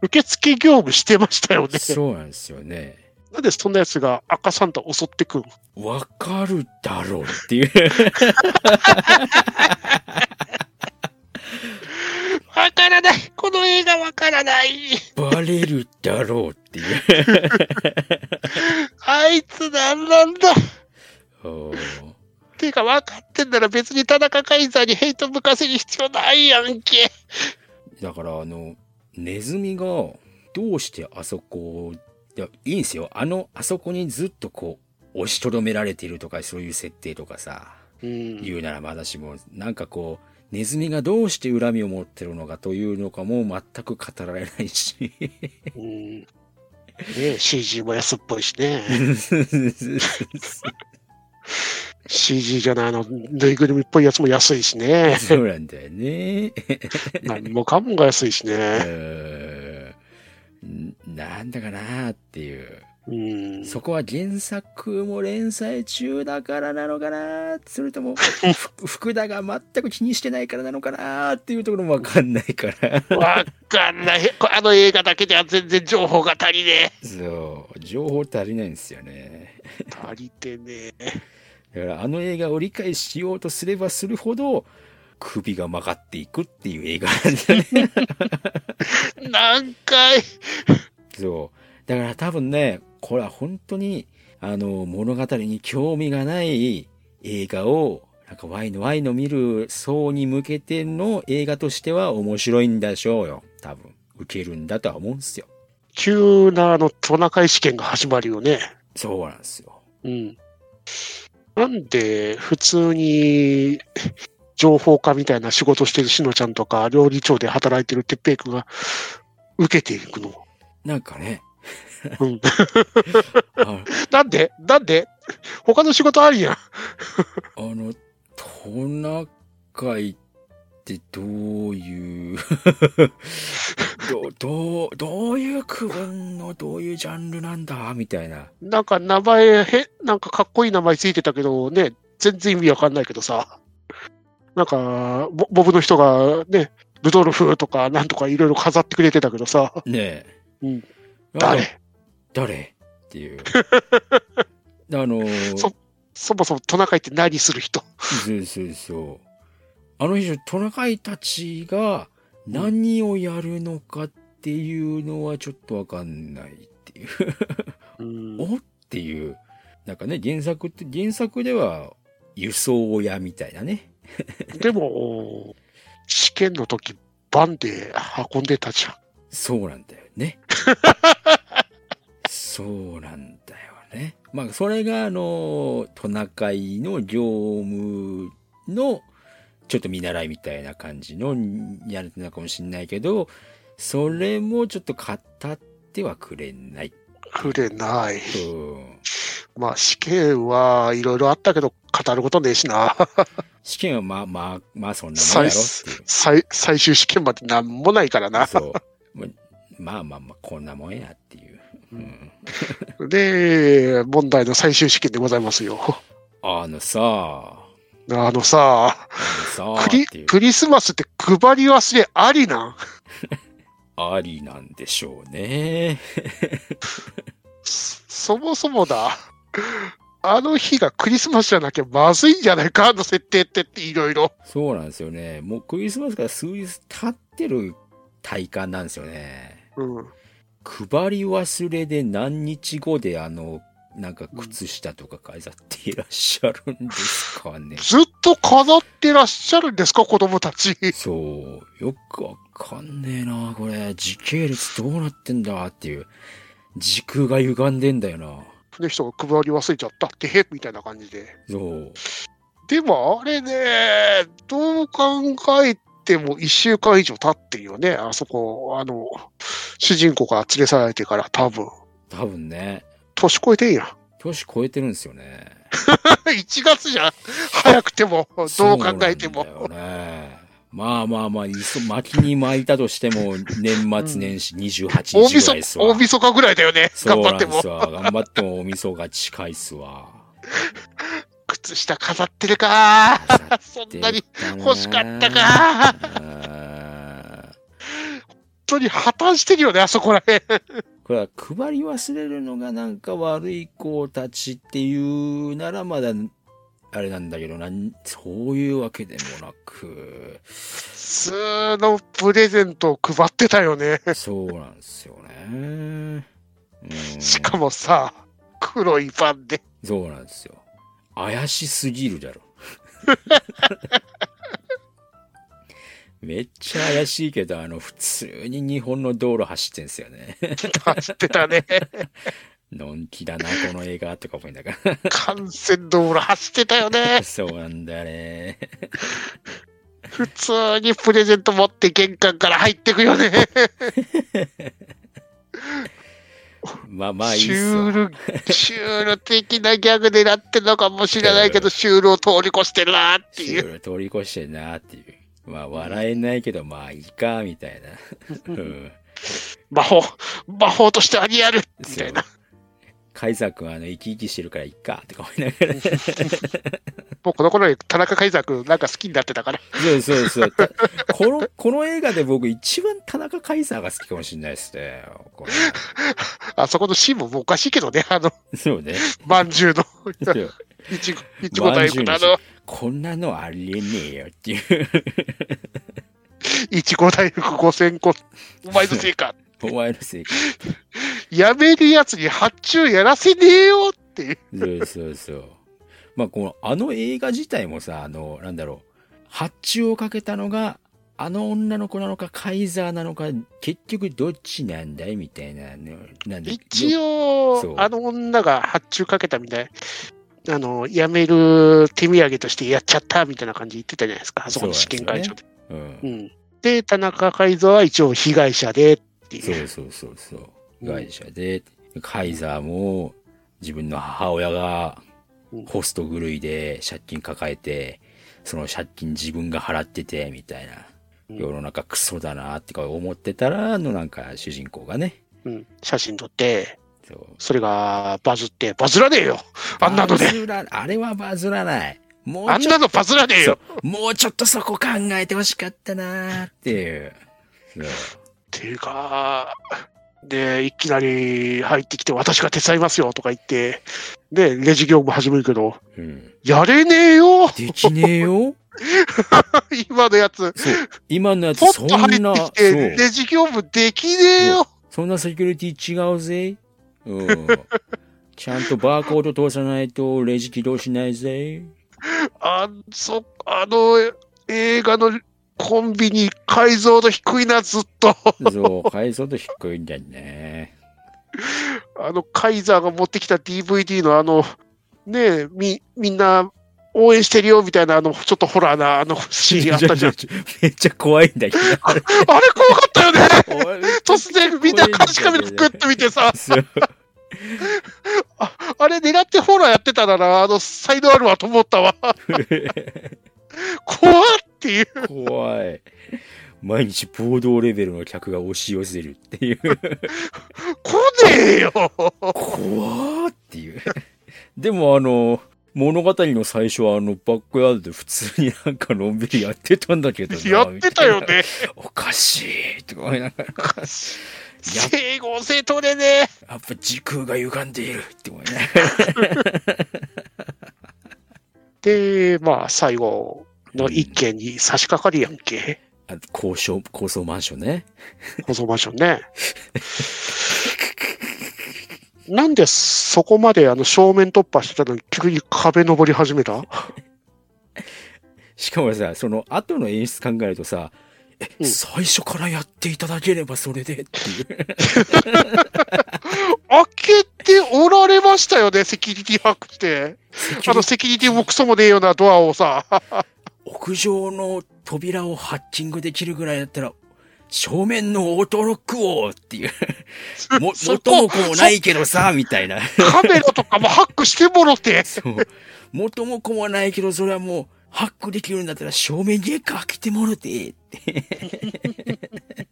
受付業務してましたよね。そうなんですよね。なんでそんな奴が赤サンタ襲ってくんわかるだろうっていう。わからないこの映画わからないバレるだろうっていう。あいつなんなんだおーていうか分かってんなら別に田中カイザーにヘイト向かせる必要ないやんけ。だからあの、ネズミがどうしてあそこ、いや、いいんですよ。あの、あそこにずっとこう、押しとどめられているとか、そういう設定とかさ、うん。言うならまだしも、なんかこう、ネズミがどうして恨みを持ってるのかというのかも全く語られないし。うん。ね CG も安っぽいしね。CG じゃないあの、ぬいぐるみっぽいやつも安いしね。そうなんだよね。何もかもが安いしうね。ーんなんだかなっていう。うん。そこは原作も連載中だからなのかなそれとも、ふ 福田が全く気にしてないからなのかなっていうところもわかんないから。わかんない。あの映画だけでは全然情報が足りねそう、情報足りないんですよね。え。足りてねだからあの映画を理解しようとすればするほど、首が曲がっていくっていう映画なんだよね。え。何回？そう。だから多分ね、これは本当に、あの、物語に興味がない映画を、なんかワイのワイの見る層に向けての映画としては面白いんでしょうよ。多分。受けるんだとは思うんですよ。急なあのトナカイ試験が始まるよね。そうなんですよ。うん。なんで、普通に、情報家みたいな仕事してるしのちゃんとか、料理長で働いてるてっぺいくんが受けていくの。なんかね。うん あなんで？なんで？他の仕事ありやん。あの、トナカイってどういう ど、どう、どういう区分のどういうジャンルなんだみたいな。なんか名前、へ、なんかかっこいい名前ついてたけどね、全然意味わかんないけどさ。なんか、ボボブの人がね、ルドルフとかなんとかいろいろ飾ってくれてたけどさ、ねえ。うんあ誰？誰？っていう。あの、そそもそもトナカイって何する人？そうそうそう。あの人、トナカイたちが何をやるのかっていうのはちょっとわかんないっていう。うん お？っていう。なんかね、原作って、原作では輸送屋みたいなね。でも、試験の時、バンで運んでたじゃん。そうなんだよね。そうなんだよね。まあ、それが、あの、トナカイの業務の、ちょっと見習いみたいな感じのやるのかもしれないけど、それもちょっと語ってはくれない。くれない。うん。まあ、試験はいろいろあったけど、語ることねえしな。試験はまあまあ、まあそんなもんやろ。最最終試験までなんもないからな。そう。ままあまあまあ、こんなもんやっていう。うん、で、問題の最終試験でございますよ。あのさ、ああのさ、クリ。クリスマスって配り忘れありなん？ありなんでしょうね。そ そもそもだ。あの日がクリスマスじゃなきゃまずいんじゃないかあの設定ってっていろいろ。そうなんですよね。もうクリスマスから数日経ってる体感なんですよね。うん。配り忘れで何日後であの、なんか靴下とか飾っていらっしゃるんですかね。ずっと飾ってらっしゃるんですか？子供たち。そう。よくわかんねえな、これ。時系列どうなってんだっていう。時空が歪んでんだよな。の人が配り忘れちゃったってへみたいな感じで。そう。でもあれね、どう考えても一週間以上経ってるよね。あそこ、あの、主人公が連れ去られてから多分。多分ね、年越えてんやん。年超えてるんですよね。1月じゃん。早くても、どう考えても。ね。まあまあまあ、いそ巻きに巻いたとしても、年末年始28大日ぐらいっす晦わ。大晦日ぐらいだよね。頑張っても。頑張ってもお味噌が近いっすわ。靴下飾ってるかそんなに欲しかったか当に破綻してるよね、あそこらへん。これは配り忘れるのがなんか悪い子たちっていうならまだあれなんだけどな、そういうわけでもなく、普通のプレゼントを配ってたよね。そうなんですよね。うんしかもさ、黒いパンで。そうなんですよ。怪しすぎるだろ。めっちゃ怪しいけど、あの、普通に日本の道路走ってんすよね。走ってたね。のんきだな、この映画とか思いながら。幹線道路走ってたよね。そうなんだよね。普通にプレゼント持って玄関から入ってくよね。まあまあいいっシ。ュール、シュール的なギャグ狙ってるのかもしれないけど、シュールを通り越してるなってシュいう。ール通り越してんなっていう。まあ笑えないけど、まあいいか、みたいな。うん。魔法、魔法としてはリアルみたいな。カイザー君はあの、生き生きしてるからいいか、とか思いながら。もうこの頃に田中海君なんか好きになってたから。そうそうそう。たこの、この映画で僕一番田中カイザーが好きかもしれないですね。あそこのシーンももうおかしいけどね、あの、そうね。まんじゅうの、いちご、いちご大福のあの、こんなのありえねえよっていう。いちご大福5000個、お前のせいか。お前のせいか。やめるやつに発注やらせねえよっていう。そうそうそう。まあ、この、あの映画自体もさ、あの、なんだろう。発注をかけたのが、あの女の子なのか、カイザーなのか、結局どっちなんだいみたいなの。なんで一応、あの女が発注かけたみたい。あの、辞める手土産としてやっちゃったみたいな感じ言ってたじゃないですか、あそこの試験会場で。うんう。ん。で、田中海蔵は一応被害者でっていう。そうそうそうそう。被害者で、カイザーも自分の母親がうんホスト狂いで借金抱えて、その借金自分が払ってて、みたいな。うん世の中クソだなってか思ってたら、あのなんか主人公がね。うん。写真撮って、そうそれがバズって、バズらねえよあんなのでバズらあれはバズらない。もうちょっあんなのバズらねえとよ、もうちょっとそこ考えてほしかったなっていう。っていうか、で、いきなり入ってきて、私が手伝いますよとか言って、で、レジ業務始めるけど、うん。やれねえよできねえよ？今のやつ。今のやつポそんな、ってき。レジ業務できねえよそんなセキュリティ違うぜ。うん。ちゃんとバーコード通さないとレジ起動しないぜ。あ、そ、あの、映画のコンビニ解像度低いな、ずっと。そう、解像度低いんだよね。あの、カイザーが持ってきた DVD のあの、ねえ、み、みんな応援してるよみたいな、あの、ちょっとホラーなあのシーンあったじゃん。めっちゃ怖いんだけど。あれ怖かったよね突然みんな監視カメラグッと見てさ、ああれ狙ってホラーやってたなら、あの、才能あるわと思ったわ。怖っっていう。怖い。毎日暴動レベルの客が押し寄せるっていう。来ねえよ怖ーっていう。でもあの、物語の最初はあのバックヤードで普通になんかのんびりやってたんだけどなやってたよ。ね。おかしいとか思いながら。整合性取れねえ。やっぱ時空が歪んでいるって思いながら。で、まあ、最後の一件に差し掛かりやんけ。あ高所、高層マンションね。保存マンションね。なんでそこまであの正面突破してたのに急に壁登り始めた？しかもさ、その後の演出考えるとさ、え、うん最初からやっていただければそれでっていう。開けておられましたよね、セキュリティハックして。あのセキュリティもクソもねえようなドアをさ。屋上の扉をハッキングできるぐらいだったら、正面のオートロックをっていう。も、そ元も子もないけどさ、みたいな。カメラとかもハックしてもろて。そう。元も子もないけど、それはもう、ハックできるんだったら正面にかけてもろて、って。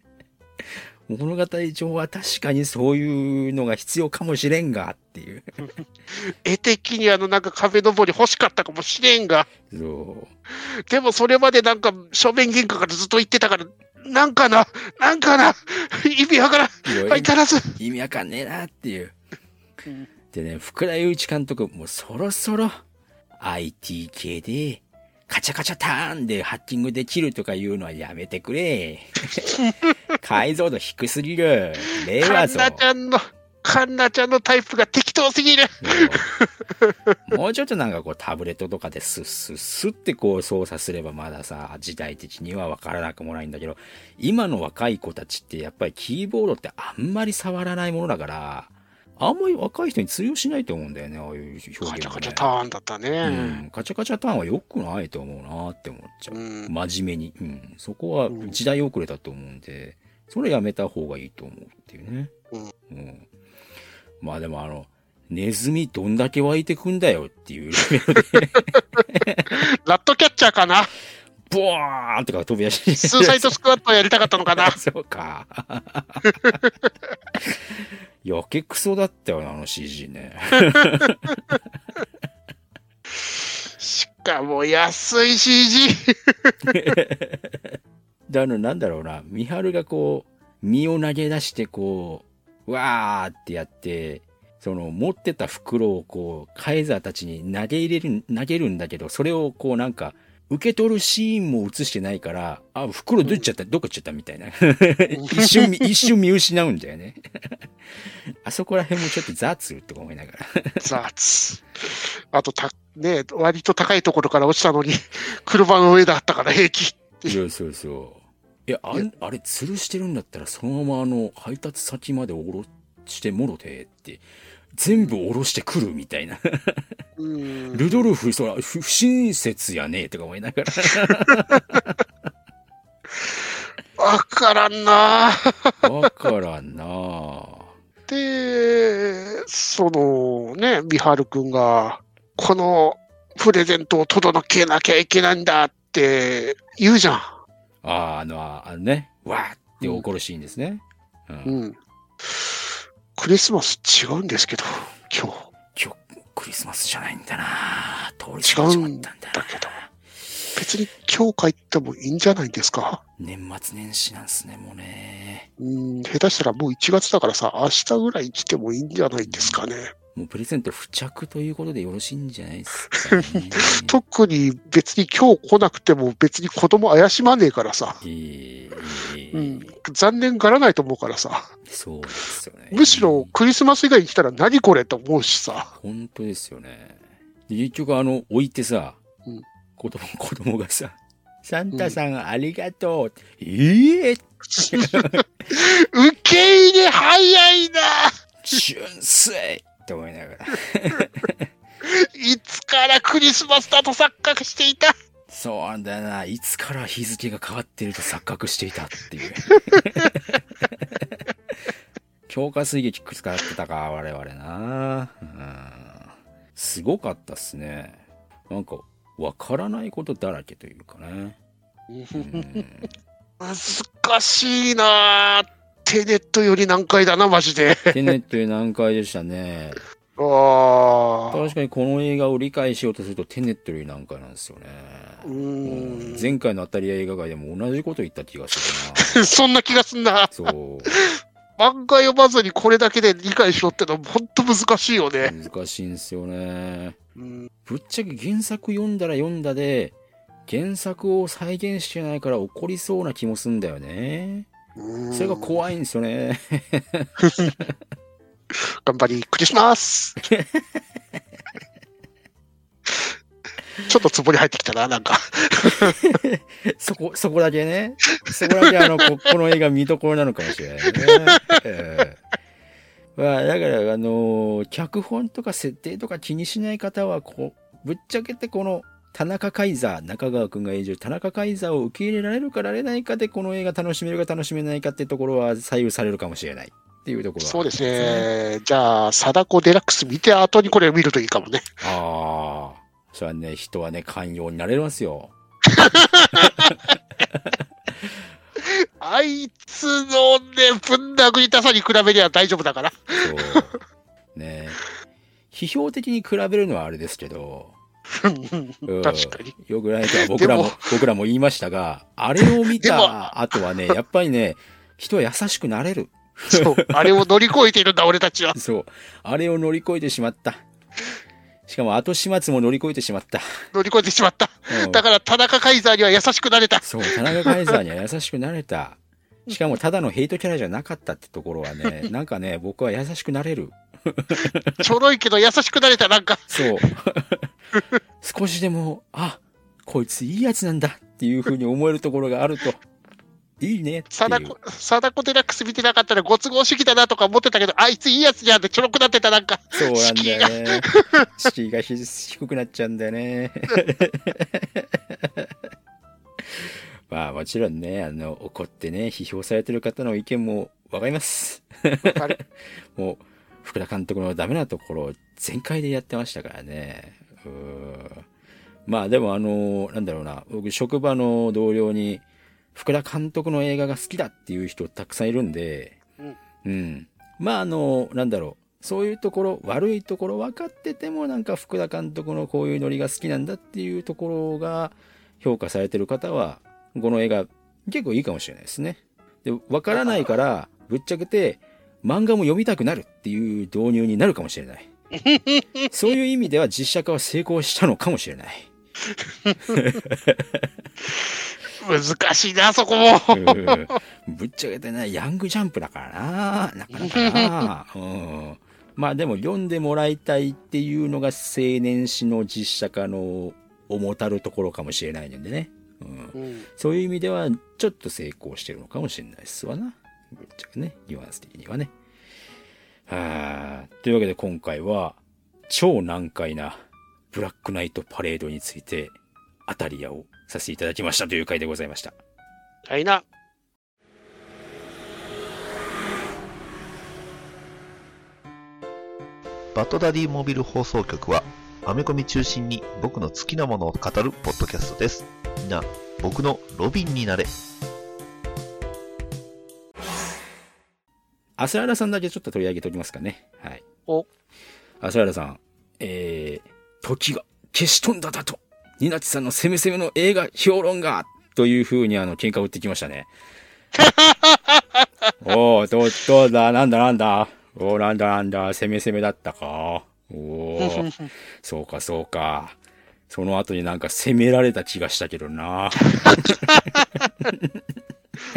物語上は確かにそういうのが必要かもしれんが、っていう。絵的にあのなんか壁登り欲しかったかもしれんが。そう。でもそれまでなんか正面玄関からずっと言ってたから、なんかな、なんかな、意味わからん。相変わらず。意味わかんねえなっていううん。でね、福田雄一監督、もうそろそろ IT 系で、カチャカチャターンでハッキングできるとかいうのはやめてくれ。解像度低すぎる。令カン和ぞ。ナちゃんの、カンナちゃんのタイプが適当すぎる。もうちょっとなんかこうタブレットとかでスッスッスッってこう操作すればまださ、時代的にはわからなくもないんだけど、今の若い子たちってやっぱりキーボードってあんまり触らないものだから、あんまり若い人に通用しないと思うんだよね、ああいうカ表現もねチャカチャターンだったうね。ん、カチャカチャターンは良くないと思うなって思っちゃう。うん。真面目に。うん。そこは時代遅れだと思うんで、それやめた方がいいと思うっていうね。うん。まあでもあの、ネズミどんだけ湧いてくんだよっていうレベルで、ラットキャッチャーかなボーンとか飛び出して。スーサイドスクワットやりたかったのかな？そうか。やけくそだったよな、あの CG ね。しかも安い CG。で、あの、なんだろうな、ミハルがこう、身を投げ出して、こう、わーってやって、その、持ってた袋をこう、カエザーたちに投げ入れる、投げるんだけど、それをこうなんか、受け取るシーンも映してないから、あ、袋どっちゃった、どこ行っちゃったみたいな。一瞬見、一瞬見失うんだよね。あそこら辺もちょっと雑とか思いながら。雑。あとた、ね、割と高いところから落ちたのに、車の上だったから平気。そうそうそう。いや、あれ、あれ、吊るしてるんだったら、そのままあの、配達先まで下ろしてもろてって、全部下ろしてくるみたいな。うん。ルドルフ、そら、不不親切やねとか思いながら。わからんなわからんなぁ。で、そのね、ミハルくんが、このプレゼントを届けなきゃいけないんだって言うじゃん。ああ、あの、あのね、わーって怒るシーンですね。うん。うん。クリスマス違うんですけど、今日。今日、クリスマスじゃないんだな通り過ぎちまったんだだけど別に今日帰ってもいいんじゃないですか？年末年始なんすね、もうね。うん、下手したらもう1月だからさ、明日ぐらい来てもいいんじゃないですかね。もうプレゼント付着ということでよろしいんじゃないですか、ね。特に別に今日来なくても別に子供怪しまねえからさ。いい、いい、うん、残念がらないと思うからさ。そうですよね。むしろクリスマス以外に来たら何これと思うしさ。本当ですよね。で結局あの、置いてさ、うん子供、子供がさ、サンタさんありがとう。ええ 受け入れ早いな純粋って思いながら。いつからクリスマスだと錯覚していた？そうなんだよな。いつから日付が変わってると錯覚していたっていう。強化水撃使ってたか、我々な。うん。すごかったっすね。なんか、わからないことだらけというかね。うん 難しいなテネットより難解だな、マジで。テネットで難解でしたね。ああ。確かにこの映画を理解しようとするとテネットより難解なんですよね。ううんん。前回の当たり屋映画界でも同じこと言った気がするな。そんな気がすんな。そう。漫画読まずにこれだけで理解しろってのは本当難しいよね。難しいんですよね。うん。ぶっちゃけ原作読んだら読んだで、原作を再現してないから怒りそうな気もすんだよね。それが怖いんですよね。頑張り、クリスマスちょっとツボに入ってきたな、なんか。そこ、そこだけね。そこだけあの、ここの映画見どころなのかもしれないね。ええまあ、だから、あの脚本とか設定とか気にしない方は、こう、ぶっちゃけてこの、田中カイザー、中川くんが演じる田中カイザーを受け入れられるか、られないかで、この映画楽しめるか楽しめないかってところは左右されるかもしれないっていうところはそうです。ね。じゃあ、貞子デラックス見て後にこれを見るといいかもね。ああ。それはね、人はね、寛容になれますよ。あいつのね、ぶん殴りたさに比べりゃ大丈夫だから。そう。ね批評的に比べるのはあれですけど、うん確かに。よくないとは僕らも僕らも言いましたが、あれを見た後はね、やっぱりね、人は優しくなれる。そう。あれを乗り越えているんだ、俺たちは。そう。あれを乗り越えてしまった。しかも後始末も乗り越えてしまった。乗り越えてしまった。うんだから、田中カイザーには優しくなれた。そう、田中カイザーには優しくなれた。しかもただのヘイトキャラじゃなかったってところはね、なんかね、僕は優しくなれる。ちょろいけど優しくなれた、なんか。そう。少しでも、あ、こいついいやつなんだっていうふうに思えるところがあると、いいねっていう。貞子、貞子デラックス見てなかったらご都合主義だなとか思ってたけど、あいついいやつじゃんってちょろくなってた、なんか。そうなんだよね。敷居が ひ低くなっちゃうんだよね。まあもちろんね、あの、怒ってね、批評されてる方の意見もわかります。もう、福田監督のダメなところを全開でやってましたからね。うまあでもあの、なんだろうな、僕職場の同僚に、福田監督の映画が好きだっていう人たくさんいるんで、うんうん。まああの、なんだろう、そういうところ、悪いところ分かっててもなんか福田監督のこういうノリが好きなんだっていうところが評価されてる方は、この映画結構いいかもしれないですね。で、分からないから、ぶっちゃけて、漫画も読みたくなるっていう導入になるかもしれない。そういう意味では実写化は成功したのかもしれない。難しいな、そこも。うんぶっちゃけてね、ヤングジャンプだからな、なかなかな。うん、まあでも読んでもらいたいっていうのが青年誌の実写化の重たるところかもしれないのでね。うん、うんそういう意味ではちょっと成功してるのかもしれないですわな。ぶっちゃけね、ニュアンス的にはね。はあ、というわけで今回は超難解なブラックナイトパレードについてアタリアをさせていただきましたという回でございました。はいな。バッドダディモビル放送局は、アメコミ中心に僕の好きなものを語るポッドキャストです。みんな、僕のロビンになれ。アスララさんだけちょっと取り上げておきますかね。はい。おアスララさん、えー、時が消し飛んだだと、ニナチさんの攻め攻めの映画評論家という風にあの、喧嘩を売ってきましたね。おー、どう、どうだ、なんだなんだ？おー、なんだなんだ、攻め攻めだったか？おー、そうかそうか。その後になんか攻められた気がしたけどな。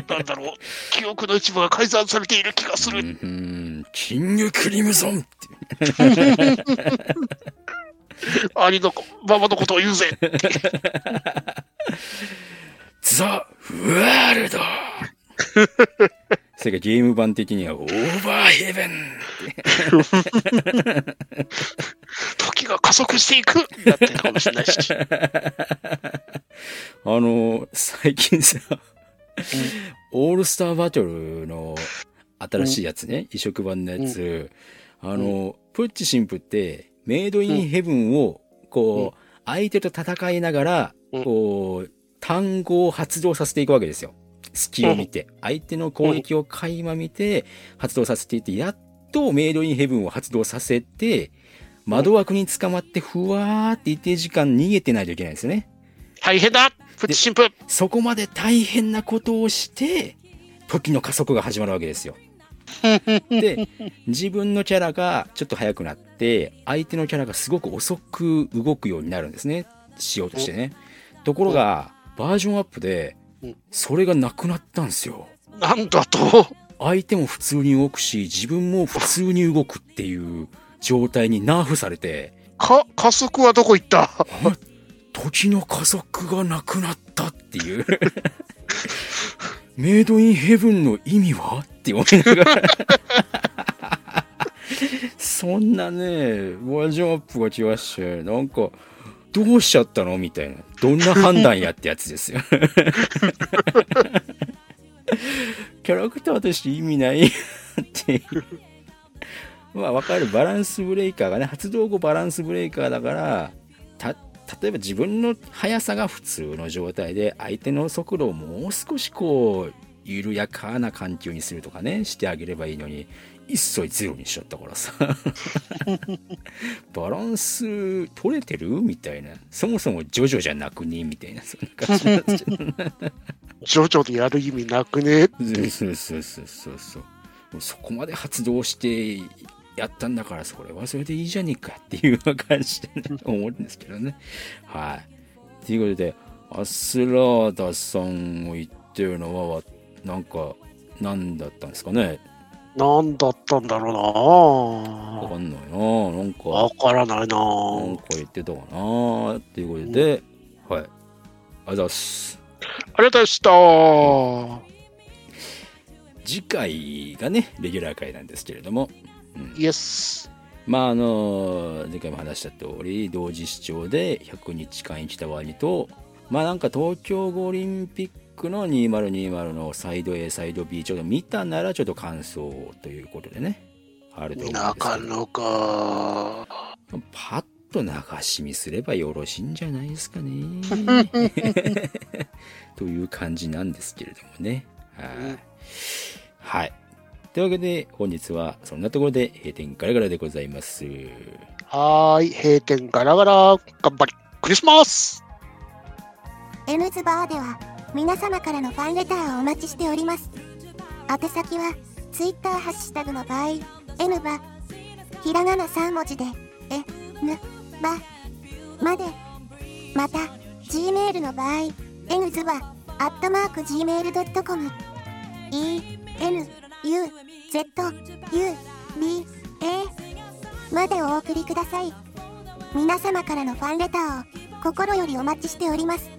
なんだろう。記憶の一部が改ざんされている気がする。うんキングクリムゾンって。兄のママのことを言うぜ。ザ・ワールドそれがゲーム版的にはオーバーヘブン時が加速していくなってたかもしれないし。あの、最近さ、オールスターバトルの新しいやつね、移植版のやつ、あの、プッチ神父って、メイドインヘブンを、こう、相手と戦いながら、うん。こう、単語を発動させていくわけですよ。隙を見て、相手の攻撃を垣間見て、発動させていって、やっとメイドインヘブンを発動させて、窓枠に捕まって、ふわーって一定時間逃げてないといけないんですよね。大変だプッチ神父そこまで大変なことをして、時の加速が始まるわけですよ。で、自分のキャラがちょっと速くなって、相手のキャラがすごく遅く動くようになるんですね。しようとしてね。ところが、バージョンアップでうん、それがなくなったんですよ。なんだと？相手も普通に動くし、自分も普通に動くっていう状態にナーフされて、か、加速はどこ行った？時の加速がなくなったっていう。メイドインヘブンの意味は？って思いながら。そんなね、バージョンアップが来まして、なんか、どうしちゃったの？みたいな。どんな判断やってやつですよ。キャラクターとして意味ないっていう。まあわかる。バランスブレーカーがね、発動後バランスブレーカーだから、例えば自分の速さが普通の状態で、相手の速度をもう少しこう、緩やかな環境にするとかね、してあげればいいのに、一切ゼロにしちゃったからさ。バランス取れてるみたいな。そもそもジョジョじゃなくねみたいな、そんな感じなんですけど。ジョジョでやる意味なくねそうそうそうそうそうそこまで発動してやったんだから、それはそれでいいじゃねえかっていう感じでね、思うんですけどね。はい。ということで、アスラーダさんを言ってるのは、なんか、何だったんですかね？なんだったんだろわかうんないななんか。なわからないななんか言ってたかなっていうことで、はい。ありがとうございます。ありがとうございました。次回がね、レギュラー回なんですけれども、うんイエス。まああの、前回も話した通り、同時視聴で100日間生きたワニと、まあなんか東京オリンピックの2020のサイド A、サイド B ちょっと見たならちょっと感想ということでね、あると思うんなかのか。パッと流し見すればよろしいんじゃないですかね。という感じなんですけれどもね。はい。はい。というわけで、本日はそんなところで閉店ガラガラでございます。はーい。閉店ガラガラ。頑張り。クリスマス N ズバーでは皆様からのファンレターをお待ちしております宛先は Twitter ハッシュタグの場合 N バひらがな3文字でえぬばまでまた Gmail の場合 N ズバアットマーク Gmail.com E N U Z U B A までお送りください。皆様からのファンレターを心よりお待ちしております。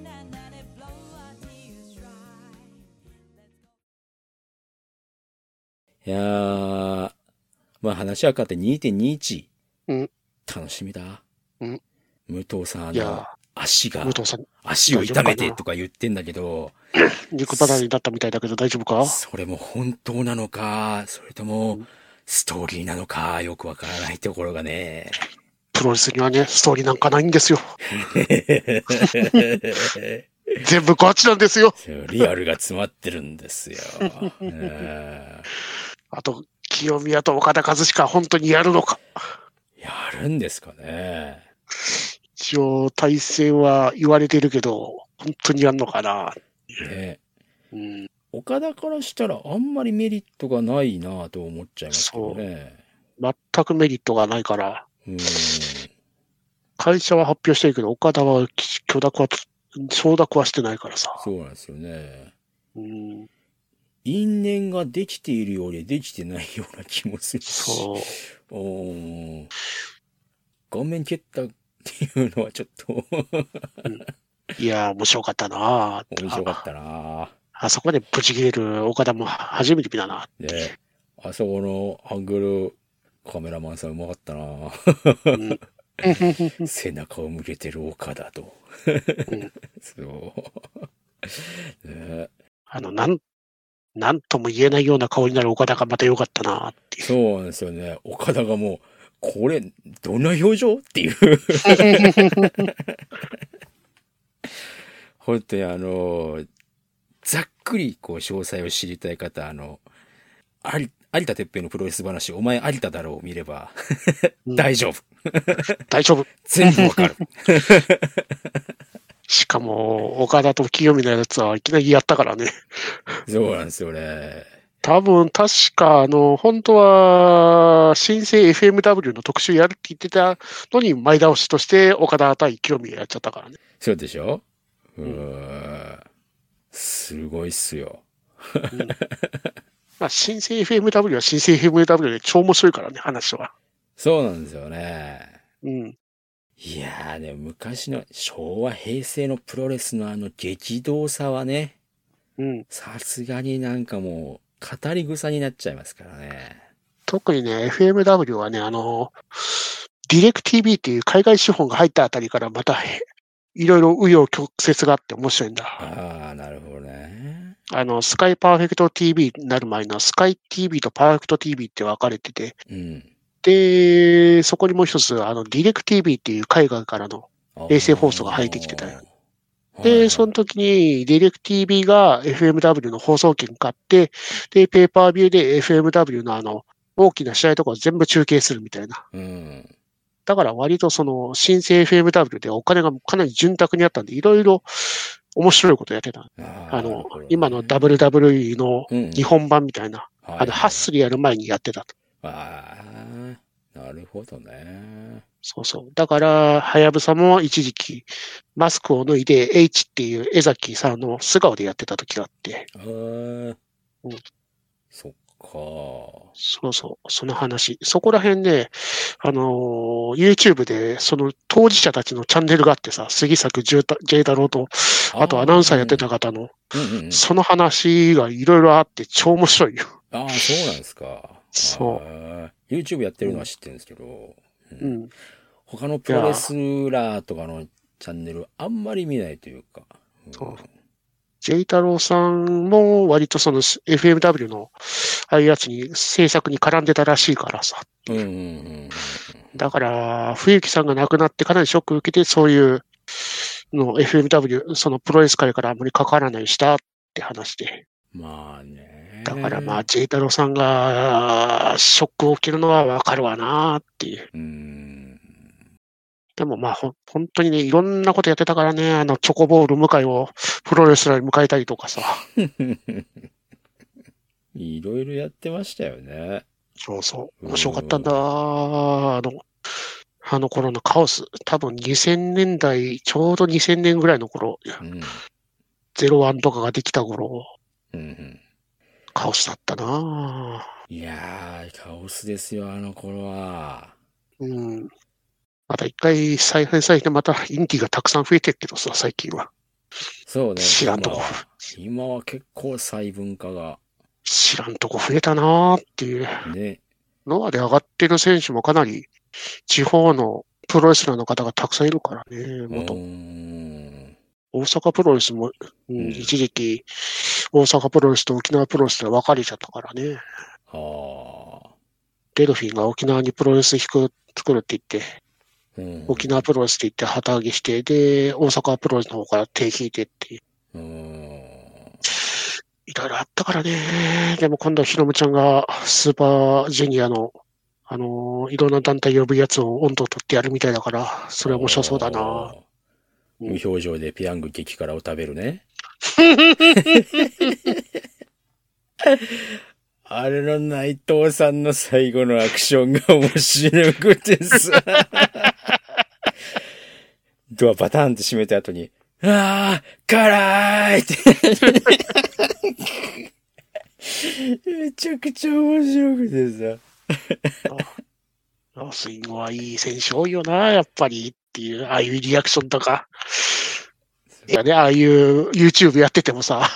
いやー、まあ話は変わって2.21。うん。楽しみだ。うん。武藤さん、あいやの、足が足を痛めてとか言ってんだけど、肉離れになったみたいだけど大丈夫か？それも本当なのか、それともうん、ストーリーなのか、よくわからないところがね。プロレスにはね、ストーリーなんかないんですよ。全部ガチなんですよ。リアルが詰まってるんですよ。うんあと、清宮と岡田和親本当にやるのか。やるんですかね。一応、対戦は言われてるけど、本当にやるのかな。ねうん、岡田からしたらあんまりメリットがないなと思っちゃいますけどね。全くメリットがないから、うん。会社は発表してるけど、岡田は許諾は、承諾はしてないからさ。そうなんですよね。うん、因縁ができているようでできてないような気もするし。そう。うん。顔面蹴ったっていうのはちょっといやー、面白かったな面白かったなああそこまでブチ切れる岡田も初めて見たな。で、あそこのアングルカメラマンさんうまかったなうん 背中を向けてる岡田と。んそう。ね、あの、なん、なんとも言えないような顔になる岡田がまた良かったなっていう。そうなんですよね。岡田がもう、これ、どんな表情？っていう。本当にあの、ざっくりこう詳細を知りたい方、あの、有有田哲平のプロレス話、お前有田だろうを見れば、うん大丈夫。大丈夫。全部わかる。しかも、岡田と清美のやつはいきなりやったからね。そうなんですよね。多分、確か、あの、本当は、新生 FMW の特集やるって言ってたのに、前倒しとして岡田対清美がやっちゃったからね。そうでしょ？うーん。すごいっすよ。まあ、新生 FMW は新生 FMW で超面白いからね、話は。そうなんですよね。うん。いやーね、昔の昭和、平成のプロレスのあの激動さはね、うん。さすがになんかもう、語り草になっちゃいますからね。特にね、FMW はね、あの、ディレク TV っていう海外資本が入ったあたりからまた、いろいろ紆余曲折があって面白いんだ。ああ、なるほどね。あの、スカイパーフェクト TV になる前のスカイ TV とパーフェクト TV って分かれてて、うん。で、そこにもう一つ、あの、ディレク TV っていう海外からの、衛星放送が入ってきてたよで、その時に、ディレク TV が FMW の放送権買って、で、ペーパービューで FMW のあの、大きな試合とかを全部中継するみたいな。うん。だから割とその、新生 FMW でお金がかなり潤沢にあったんで、いろいろ面白いことやってた。あの、今の WWE の日本版みたいな、あの、ハッスルやる前にやってたと。ああ、なるほどね。そうそう。だから、はやぶさも一時期、マスクを脱いで H っていう江崎さんの素顔でやってた時があって、ああ、うんそっか。そうそう、その話。そこら辺ね、あのー YouTube で、その当事者たちのチャンネルがあってさ、杉作ジェ太郎と、あとアナウンサーやってた方の、うんうんうん。その話がいろいろあって超面白いよ。ああ、そうなんですか。そうう。YouTube やってるのは知ってるんですけど、うん。他のプロレスラーとかのチャンネルあんまり見ないというか。うジェイ太郎さんも割とその FMW のああいうやつに制作に絡んでたらしいからさ。うんうんうんうん。だから、冬木さんが亡くなってかなりショックを受けて、そういうの FMW、そのプロレス界からあんまり関わらないしたって話で。まあね。だからまあ、ジェイ太郎さんがショックを受けるのはわかるわなっていう。うん。でもまあ、ほん本当にね、いろんなことやってたからね、あの、チョコボール迎えをプロレスラーに迎えたりとかさ。いろいろやってましたよね。そうそう。面白かったんだ。あの、あの頃のカオス。多分2000年代、ちょうど2000年ぐらいの頃、うん。ゼロワンとかができた頃、うんうん。カオスだったな。いやー、カオスですよ、あの頃は。うん。また一回再編されてまたインディがたくさん増えてるけどさ、最近は。そうね。知らんとこ今は結構細分化が知らんとこ増えたなーっていうね。ので上がってる選手もかなり地方のプロレスラーの方がたくさんいるからね。う元。大阪プロレスも、うんうん一時期大阪プロレスと沖縄プロレスで分かれちゃったからね。はあ。デルフィンが沖縄にプロレス引く作るって言って、うん。沖縄プロレスって言って旗揚げして、で、大阪プロレスの方から手引いてっていう。ん。いろいろあったからね。でも今度はヒロムちゃんがスーパージュニアの、あのーいろんな団体呼ぶやつを温度取ってやるみたいだから、それ面白そうだな。無表情でペヤング激辛を食べるね。あれの内藤さんの最後のアクションが面白くてさ。ドアバタンって閉めた後に、ああ、辛いって。めちゃくちゃ面白くてさ。あスイングはいい選手多いよな、やっぱりっていう、ああいうリアクションとか。いやね、ああいう YouTube やっててもさ、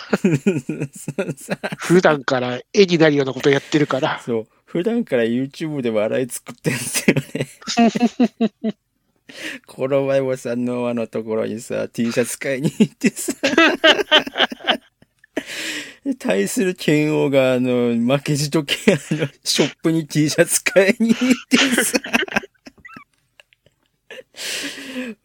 普段から絵になるようなことやってるから、そう。普段から YouTube で笑い作ってんすよね。この前もさ、ノアのところにさ、T シャツ買いに行ってさ、対する剣王が、あの、負けじとけ、あの、ショップに T シャツ買いに行ってさ、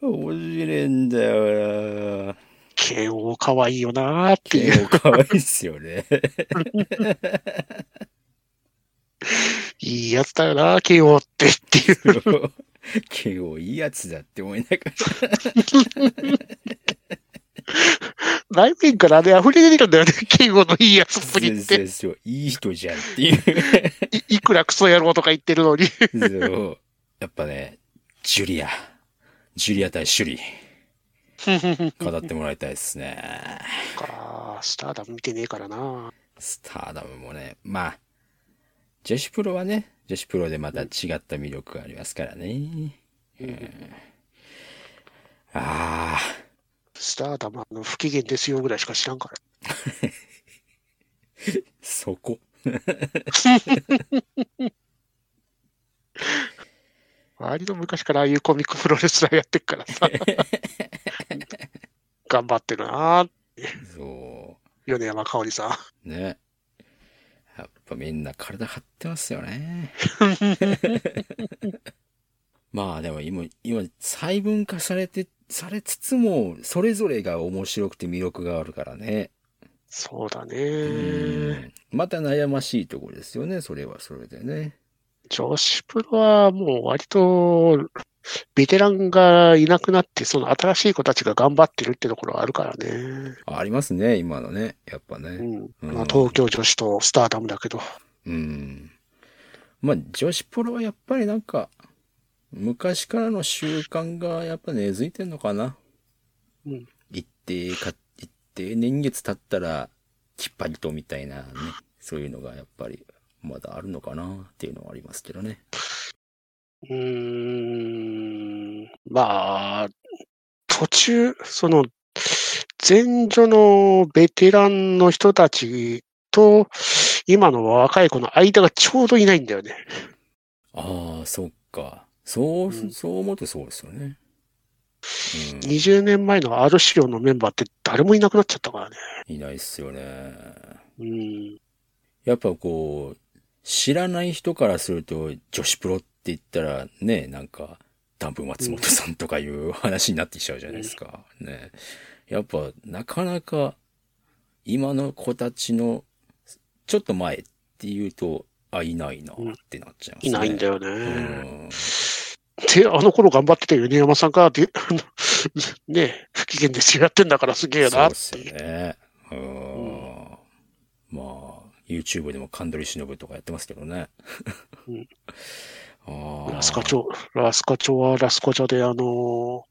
面白いんだよな慶応可愛いよなっていう。剣王可愛いっすよね。いいやつだよな、慶応ってっていう。剣王いいやつだって思いながら。内面からね、溢れ出てるんだよね、慶応のいいやつっぷりって。そうそういい人じゃんっていう。いいくらクソ野郎とか言ってるのに。そう。やっぱね、ジュリア。ジュリア対シュリー。語ってもらいたいですね。かスターダム見てねえからな。スターダムもね、まあ、女子プロはね、女子プロでまた違った魅力がありますからね。うんああ、スターダムあの不機嫌ですよぐらいしか知らんから。そこ。割と昔からああいうコミックプロレスラーやってっからさ、頑張ってるなぁそ米山香織さん。う。ね。やっぱみんな体張ってますよね。まあでも今、今、細分化されて、されつつも、それぞれが面白くて魅力があるからね。そうだね。うんまた悩ましいところですよね、それはそれでね。女子プロはもう割と、ベテランがいなくなって、その新しい子たちが頑張ってるってところはあるからね。あありますね、今のね。やっぱね。うん。うんまあ、東京女子とスターダムだけど。うん。まあ、女子プロはやっぱりなんか、昔からの習慣がやっぱ根付いてんのかな。うん。一定か、一定年月経ったら、きっぱりとみたいなね。そういうのがやっぱり、まだあるのかなっていうのはありますけどね。うーん。まあ、途中、その、前女のベテランの人たちと、今の若い子の間がちょうどいないんだよね。ああ、そっか。そう、うんそう思うとそうですよね。うん。20年前の R 資料のメンバーって誰もいなくなっちゃったからね。いないっすよね。うん。やっぱこう、知らない人からすると、女子プロって言ったらね、なんか、ダンプ松本さんとかいう話になってきちゃうじゃないですか。ね。やっぱ、なかなか、今の子たちの、ちょっと前っていうと、あ、いないなってなっちゃいますね。いないんだよね。うん。で、あの頃頑張ってた米山さんが、で、あのね、不機嫌ですよやってんだからすげえなっそうってすね。うん。まあ、YouTube でもカンドリ忍とかやってますけどね。うん ああ。ラスカチョ、ラスカチョはラスカチョで、あのー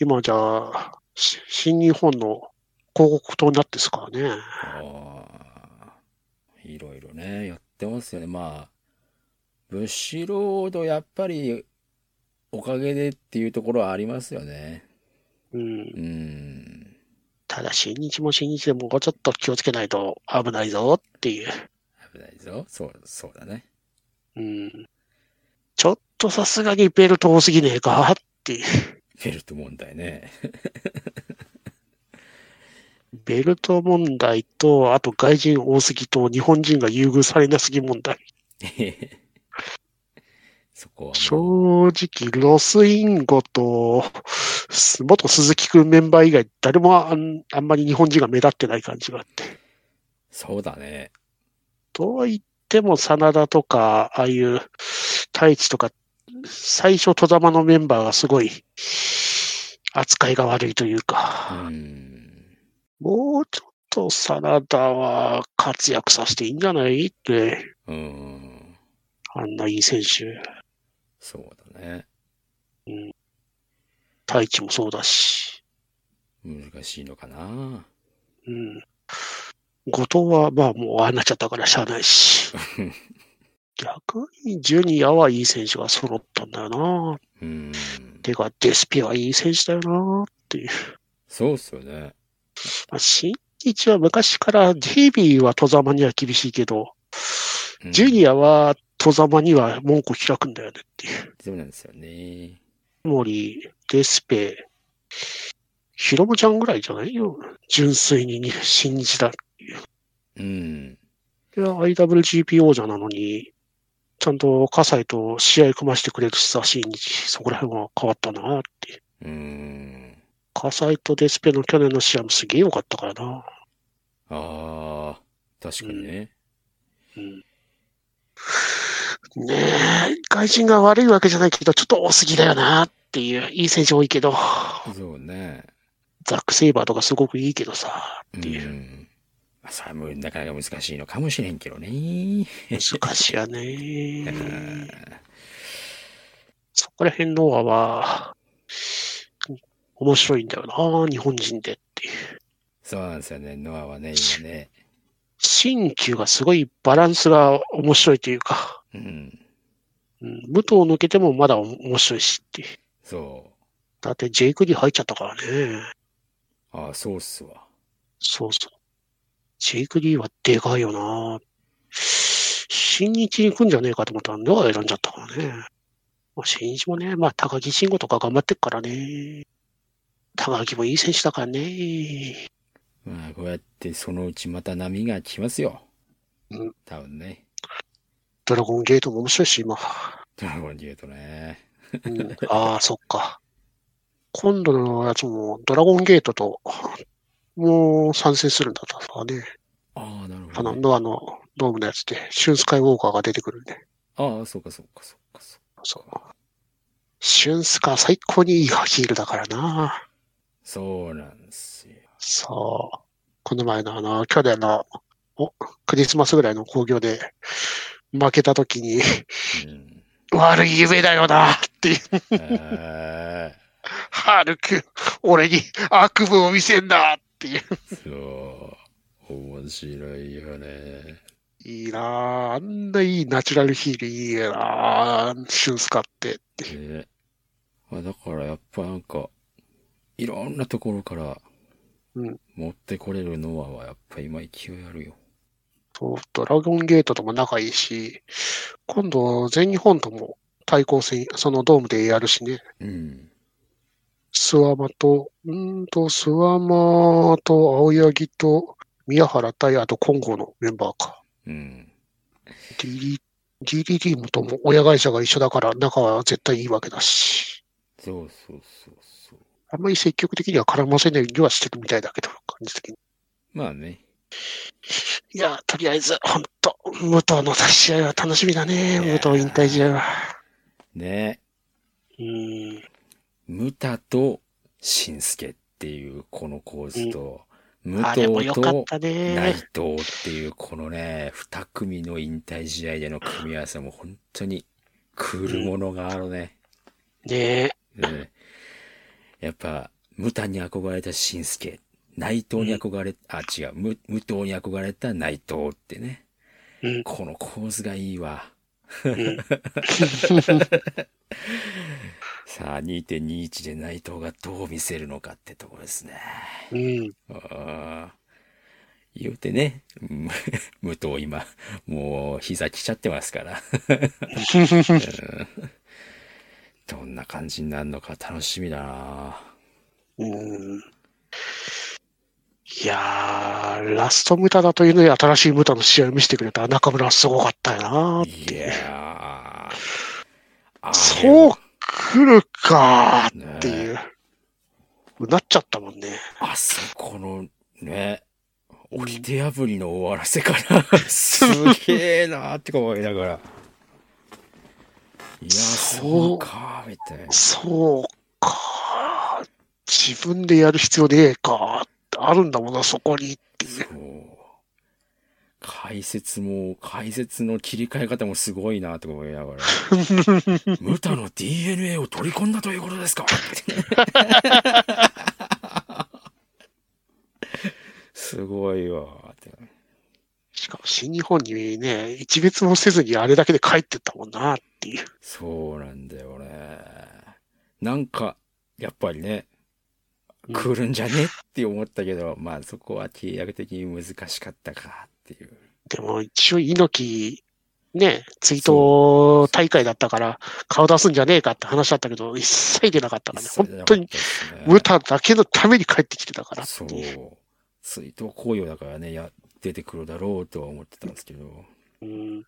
今じゃあ、し新日本の広告塔になってですからね。いろいろね、やってますよね。まあ、ブッシュロードやっぱり、おかげでっていうところはありますよね。うん。うん。ただ、新日も新日でもうちょっと気をつけないと危ないぞっていう。危ないぞ。そう、そうだね。うん。ちょっとさすがにベルト多すぎねえかっていう。ベルト問題ね。ベルト問題と、あと外人多すぎと日本人が優遇されなすぎ問題。そこは。正直、ロスインゴと、す元鈴木くんメンバー以外、誰もあんあんまり日本人が目立ってない感じがあって。そうだね。とは言っても、真田とか、ああいう、太一とか、最初、戸様のメンバーがすごい、扱いが悪いといううか、ん。もうちょっと真田は活躍させていいんじゃないって、うん。あんないい選手。そうだね。うん。太一もそうだし。難しいのかな。うん。後藤は、まあもうああなっちゃったからしゃあないし。逆にジュニアはいい選手が揃ったんだよな。うん。てか、デスピはいい選手だよなっていう。そうっすよね。まあ、新日は昔からデイビーは戸様には厳しいけど、うんジュニアは戸様には門戸開くんだよねっていう。そうなんですよね。森、デスペ、ヒロムちゃんぐらいじゃない？よ。純粋にに新日だ。うん。いや、IWGP 王者なのに、ちゃんと葛西と試合組ましてくれるしさ、新日。そこら辺は変わったなって。うん。葛西とデスペの去年の試合もすげえ良かったからな。ああ、確かにね。うん。ねえ、外人が悪いわけじゃないけど、ちょっと多すぎだよなっていう。いい選手多いけど、そうね。ザック・セイバーとかすごくいいけどさ、うっていう。ん。まあ、それはもうなかなか難しいのかもしれんけどね。難しいやうね。んそこら辺のは、面白いんだよな、日本人でっていう。そうなんですよね。ノアはね、今ね。新旧がすごいバランスが面白いというか、うん。うん、武藤抜けてもまだ面白いしっていう。そだってジェイク・リー入っちゃったからね。う。ああ、そうっすわ。そうそう。ジェイク・リーはでかいよな新日に来んじゃねえかと思ったら、ノア選んじゃったからね。まあ、新一もね、まあ、高木慎吾とか頑張ってっからね。高木もいい選手だからね。まあ、こうやってそのうちまた波が来ますよ。うん。多分ね。ドラゴンゲートも面白いし、今。ドラゴンゲートね。うん、ああ、そっか。今度のやつも、ドラゴンゲートと、もう参戦するんだったさね。ああ、なるあの、ほど、ね。ノアのドームのやつで、シュンスカイウォーカーが出てくるんで。ああ、そうかそうかそうかそうか。そう。シュンスカー最高にいいヒールだからな。そうなんですよ。そう。この前のあの、去年の、お、クリスマスぐらいの興行で、負けた時に、うん。悪い夢だよな、っていう。あハルク、俺に悪夢を見せんな、っていう。あ、そう。面白いよね。いいなああんないいナチュラルヒールいいなあシュンスカって。ね。まあ、だからやっぱなんか、いろんなところからうん、持ってこれるノアはやっぱ今勢いあるよ。そうドラゴンゲートとも仲いいし、今度全日本とも対抗戦、そのドームでやるしね。うん。スワマと、うーんと、スワマと青柳と宮原対あと金剛のメンバーか。うん。DD DDD もとも親会社が一緒だから仲は絶対いいわけだし。そうそうそう。あんまり積極的には絡ませないようにはしてるみたいだけど、感じ的に。まあね。いや、とりあえず、ほんと、武藤の試合は楽しみだね。武藤引退試合は。ね。うーん。ムタとシンスケっていうこの構図と、武藤と内ね。藤っていうこのね、二組の引退試合での組み合わせも本当にクールものがあるね。ねねやっぱ、ムタに憧れたシンスケ、内藤に憧れ、あ、違う、ム武藤に憧れた内藤ってね。うんこの構図がいいわ。うん。さあ、2.21で内藤がどう見せるのかってとこですね。うん。言うてね、うん武藤今、もう膝来ちゃってますから。うんどんな感じになるのか楽しみだなうん。いやー、ラストムタだというのに新しいムタの試合を見せてくれた中村はすごかったよなーってい。やー。そう来るかーねっていう。なっちゃったもんね。あそこのね、掟破りの終わらせから、すげえなーって思いながら。いや、そうかー、みたいな。そうか。自分でやる必要ねえか。あるんだもんな、そこにっていう。解説も、解説の切り替え方もすごいなとか思いながら。ムタの DNA を取り込んだということですか すごいわって。しかも新日本にね、一別もせずにあれだけで帰ってったもんなっていう。そうなんだよね。なんか、やっぱりね、うん来るんじゃねって思ったけど、まあそこは契約的に難しかったかっていう。でも一応猪木、ね、追悼大会だったから顔出すんじゃねえかって話だったけど、一切出なかったからね。本当に、ムタだけのために帰ってきてたからそう。追悼行為だからね、や、出てくるだろうとは思ってたんですけど、うん。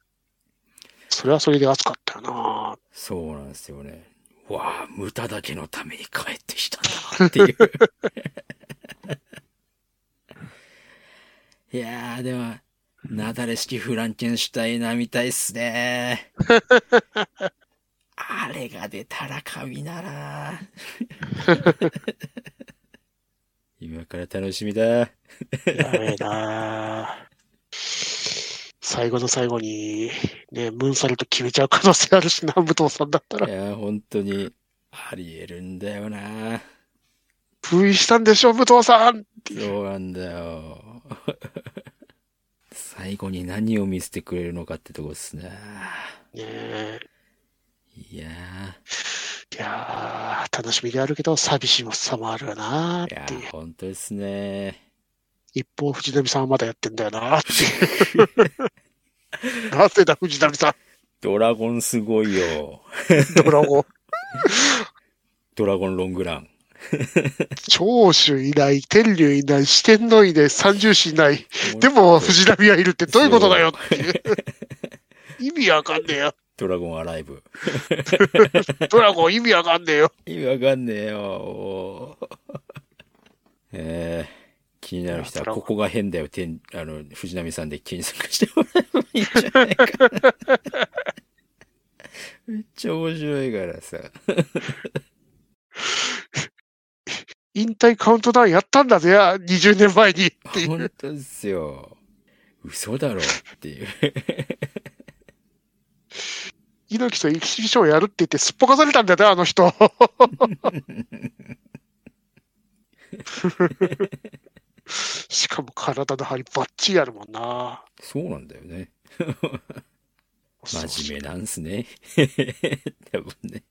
それはそれで熱かったよなそうなんですよね。わあ、無駄だけのために帰ってきたんだっていう。いやー、でも、なだれ式フランケンシュタイナーみたいっすね。あれが出たら神だな 今から楽しみだ。やべえな最後の最後に、ね、ムーンサルト決めちゃう可能性あるしな、武藤さんだったら。いやー、本当に、ありえるんだよな封印したんでしょ、武藤さん。そうなんだよ。最後に何を見せてくれるのかってとこですね。ねえいやいやー、楽しみであるけど、寂しさもあるよなー、いやっていうー、。本当ですね。一方、藤波さんはまだやってんだよなっていう。なぜだ、藤波さん。ドラゴンすごいよ。ドラゴン。ドラゴンロングラン。長州いない、天竜いない、四天王いない、三重士いない。でも、藤波はいるってどういうことだよっていう。意味わかんねえよ。ドラゴンアライブ。ドラゴン意味わかんねえよ。意味わかんねえよ。おーえー、気になる人は、ここが変だよ、てんあの、藤波さんで検索してもらえばいいんじゃないかな。めっちゃ面白いからさ。引退カウントダウンやったんだぜ、20年前にっていう。本当ですよ。嘘だろっていう。猪木とエキシビションやるって言ってすっぽかされたんだよね、あの人。しかも体の張りバッチリあるもんな。そうなんだよね。真面目なんすね。多分ね。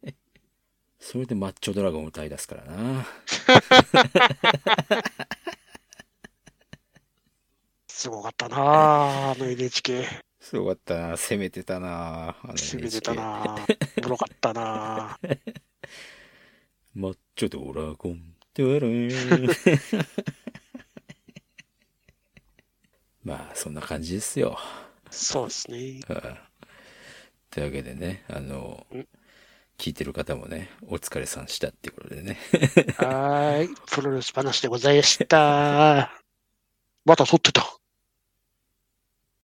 それでマッチョドラゴン歌い出すからな。すごかったなあの NHK。すごかったな。攻めてたな。あの攻めてたなおもろかったなマッチョドラゴン。ドゥルーンまあ、そんな感じですよ。そうですね。はいというわけでね、あのん、聞いてる方もね、お疲れさんしたっていうことでね。はーい。プロレス話でございました。また撮ってた。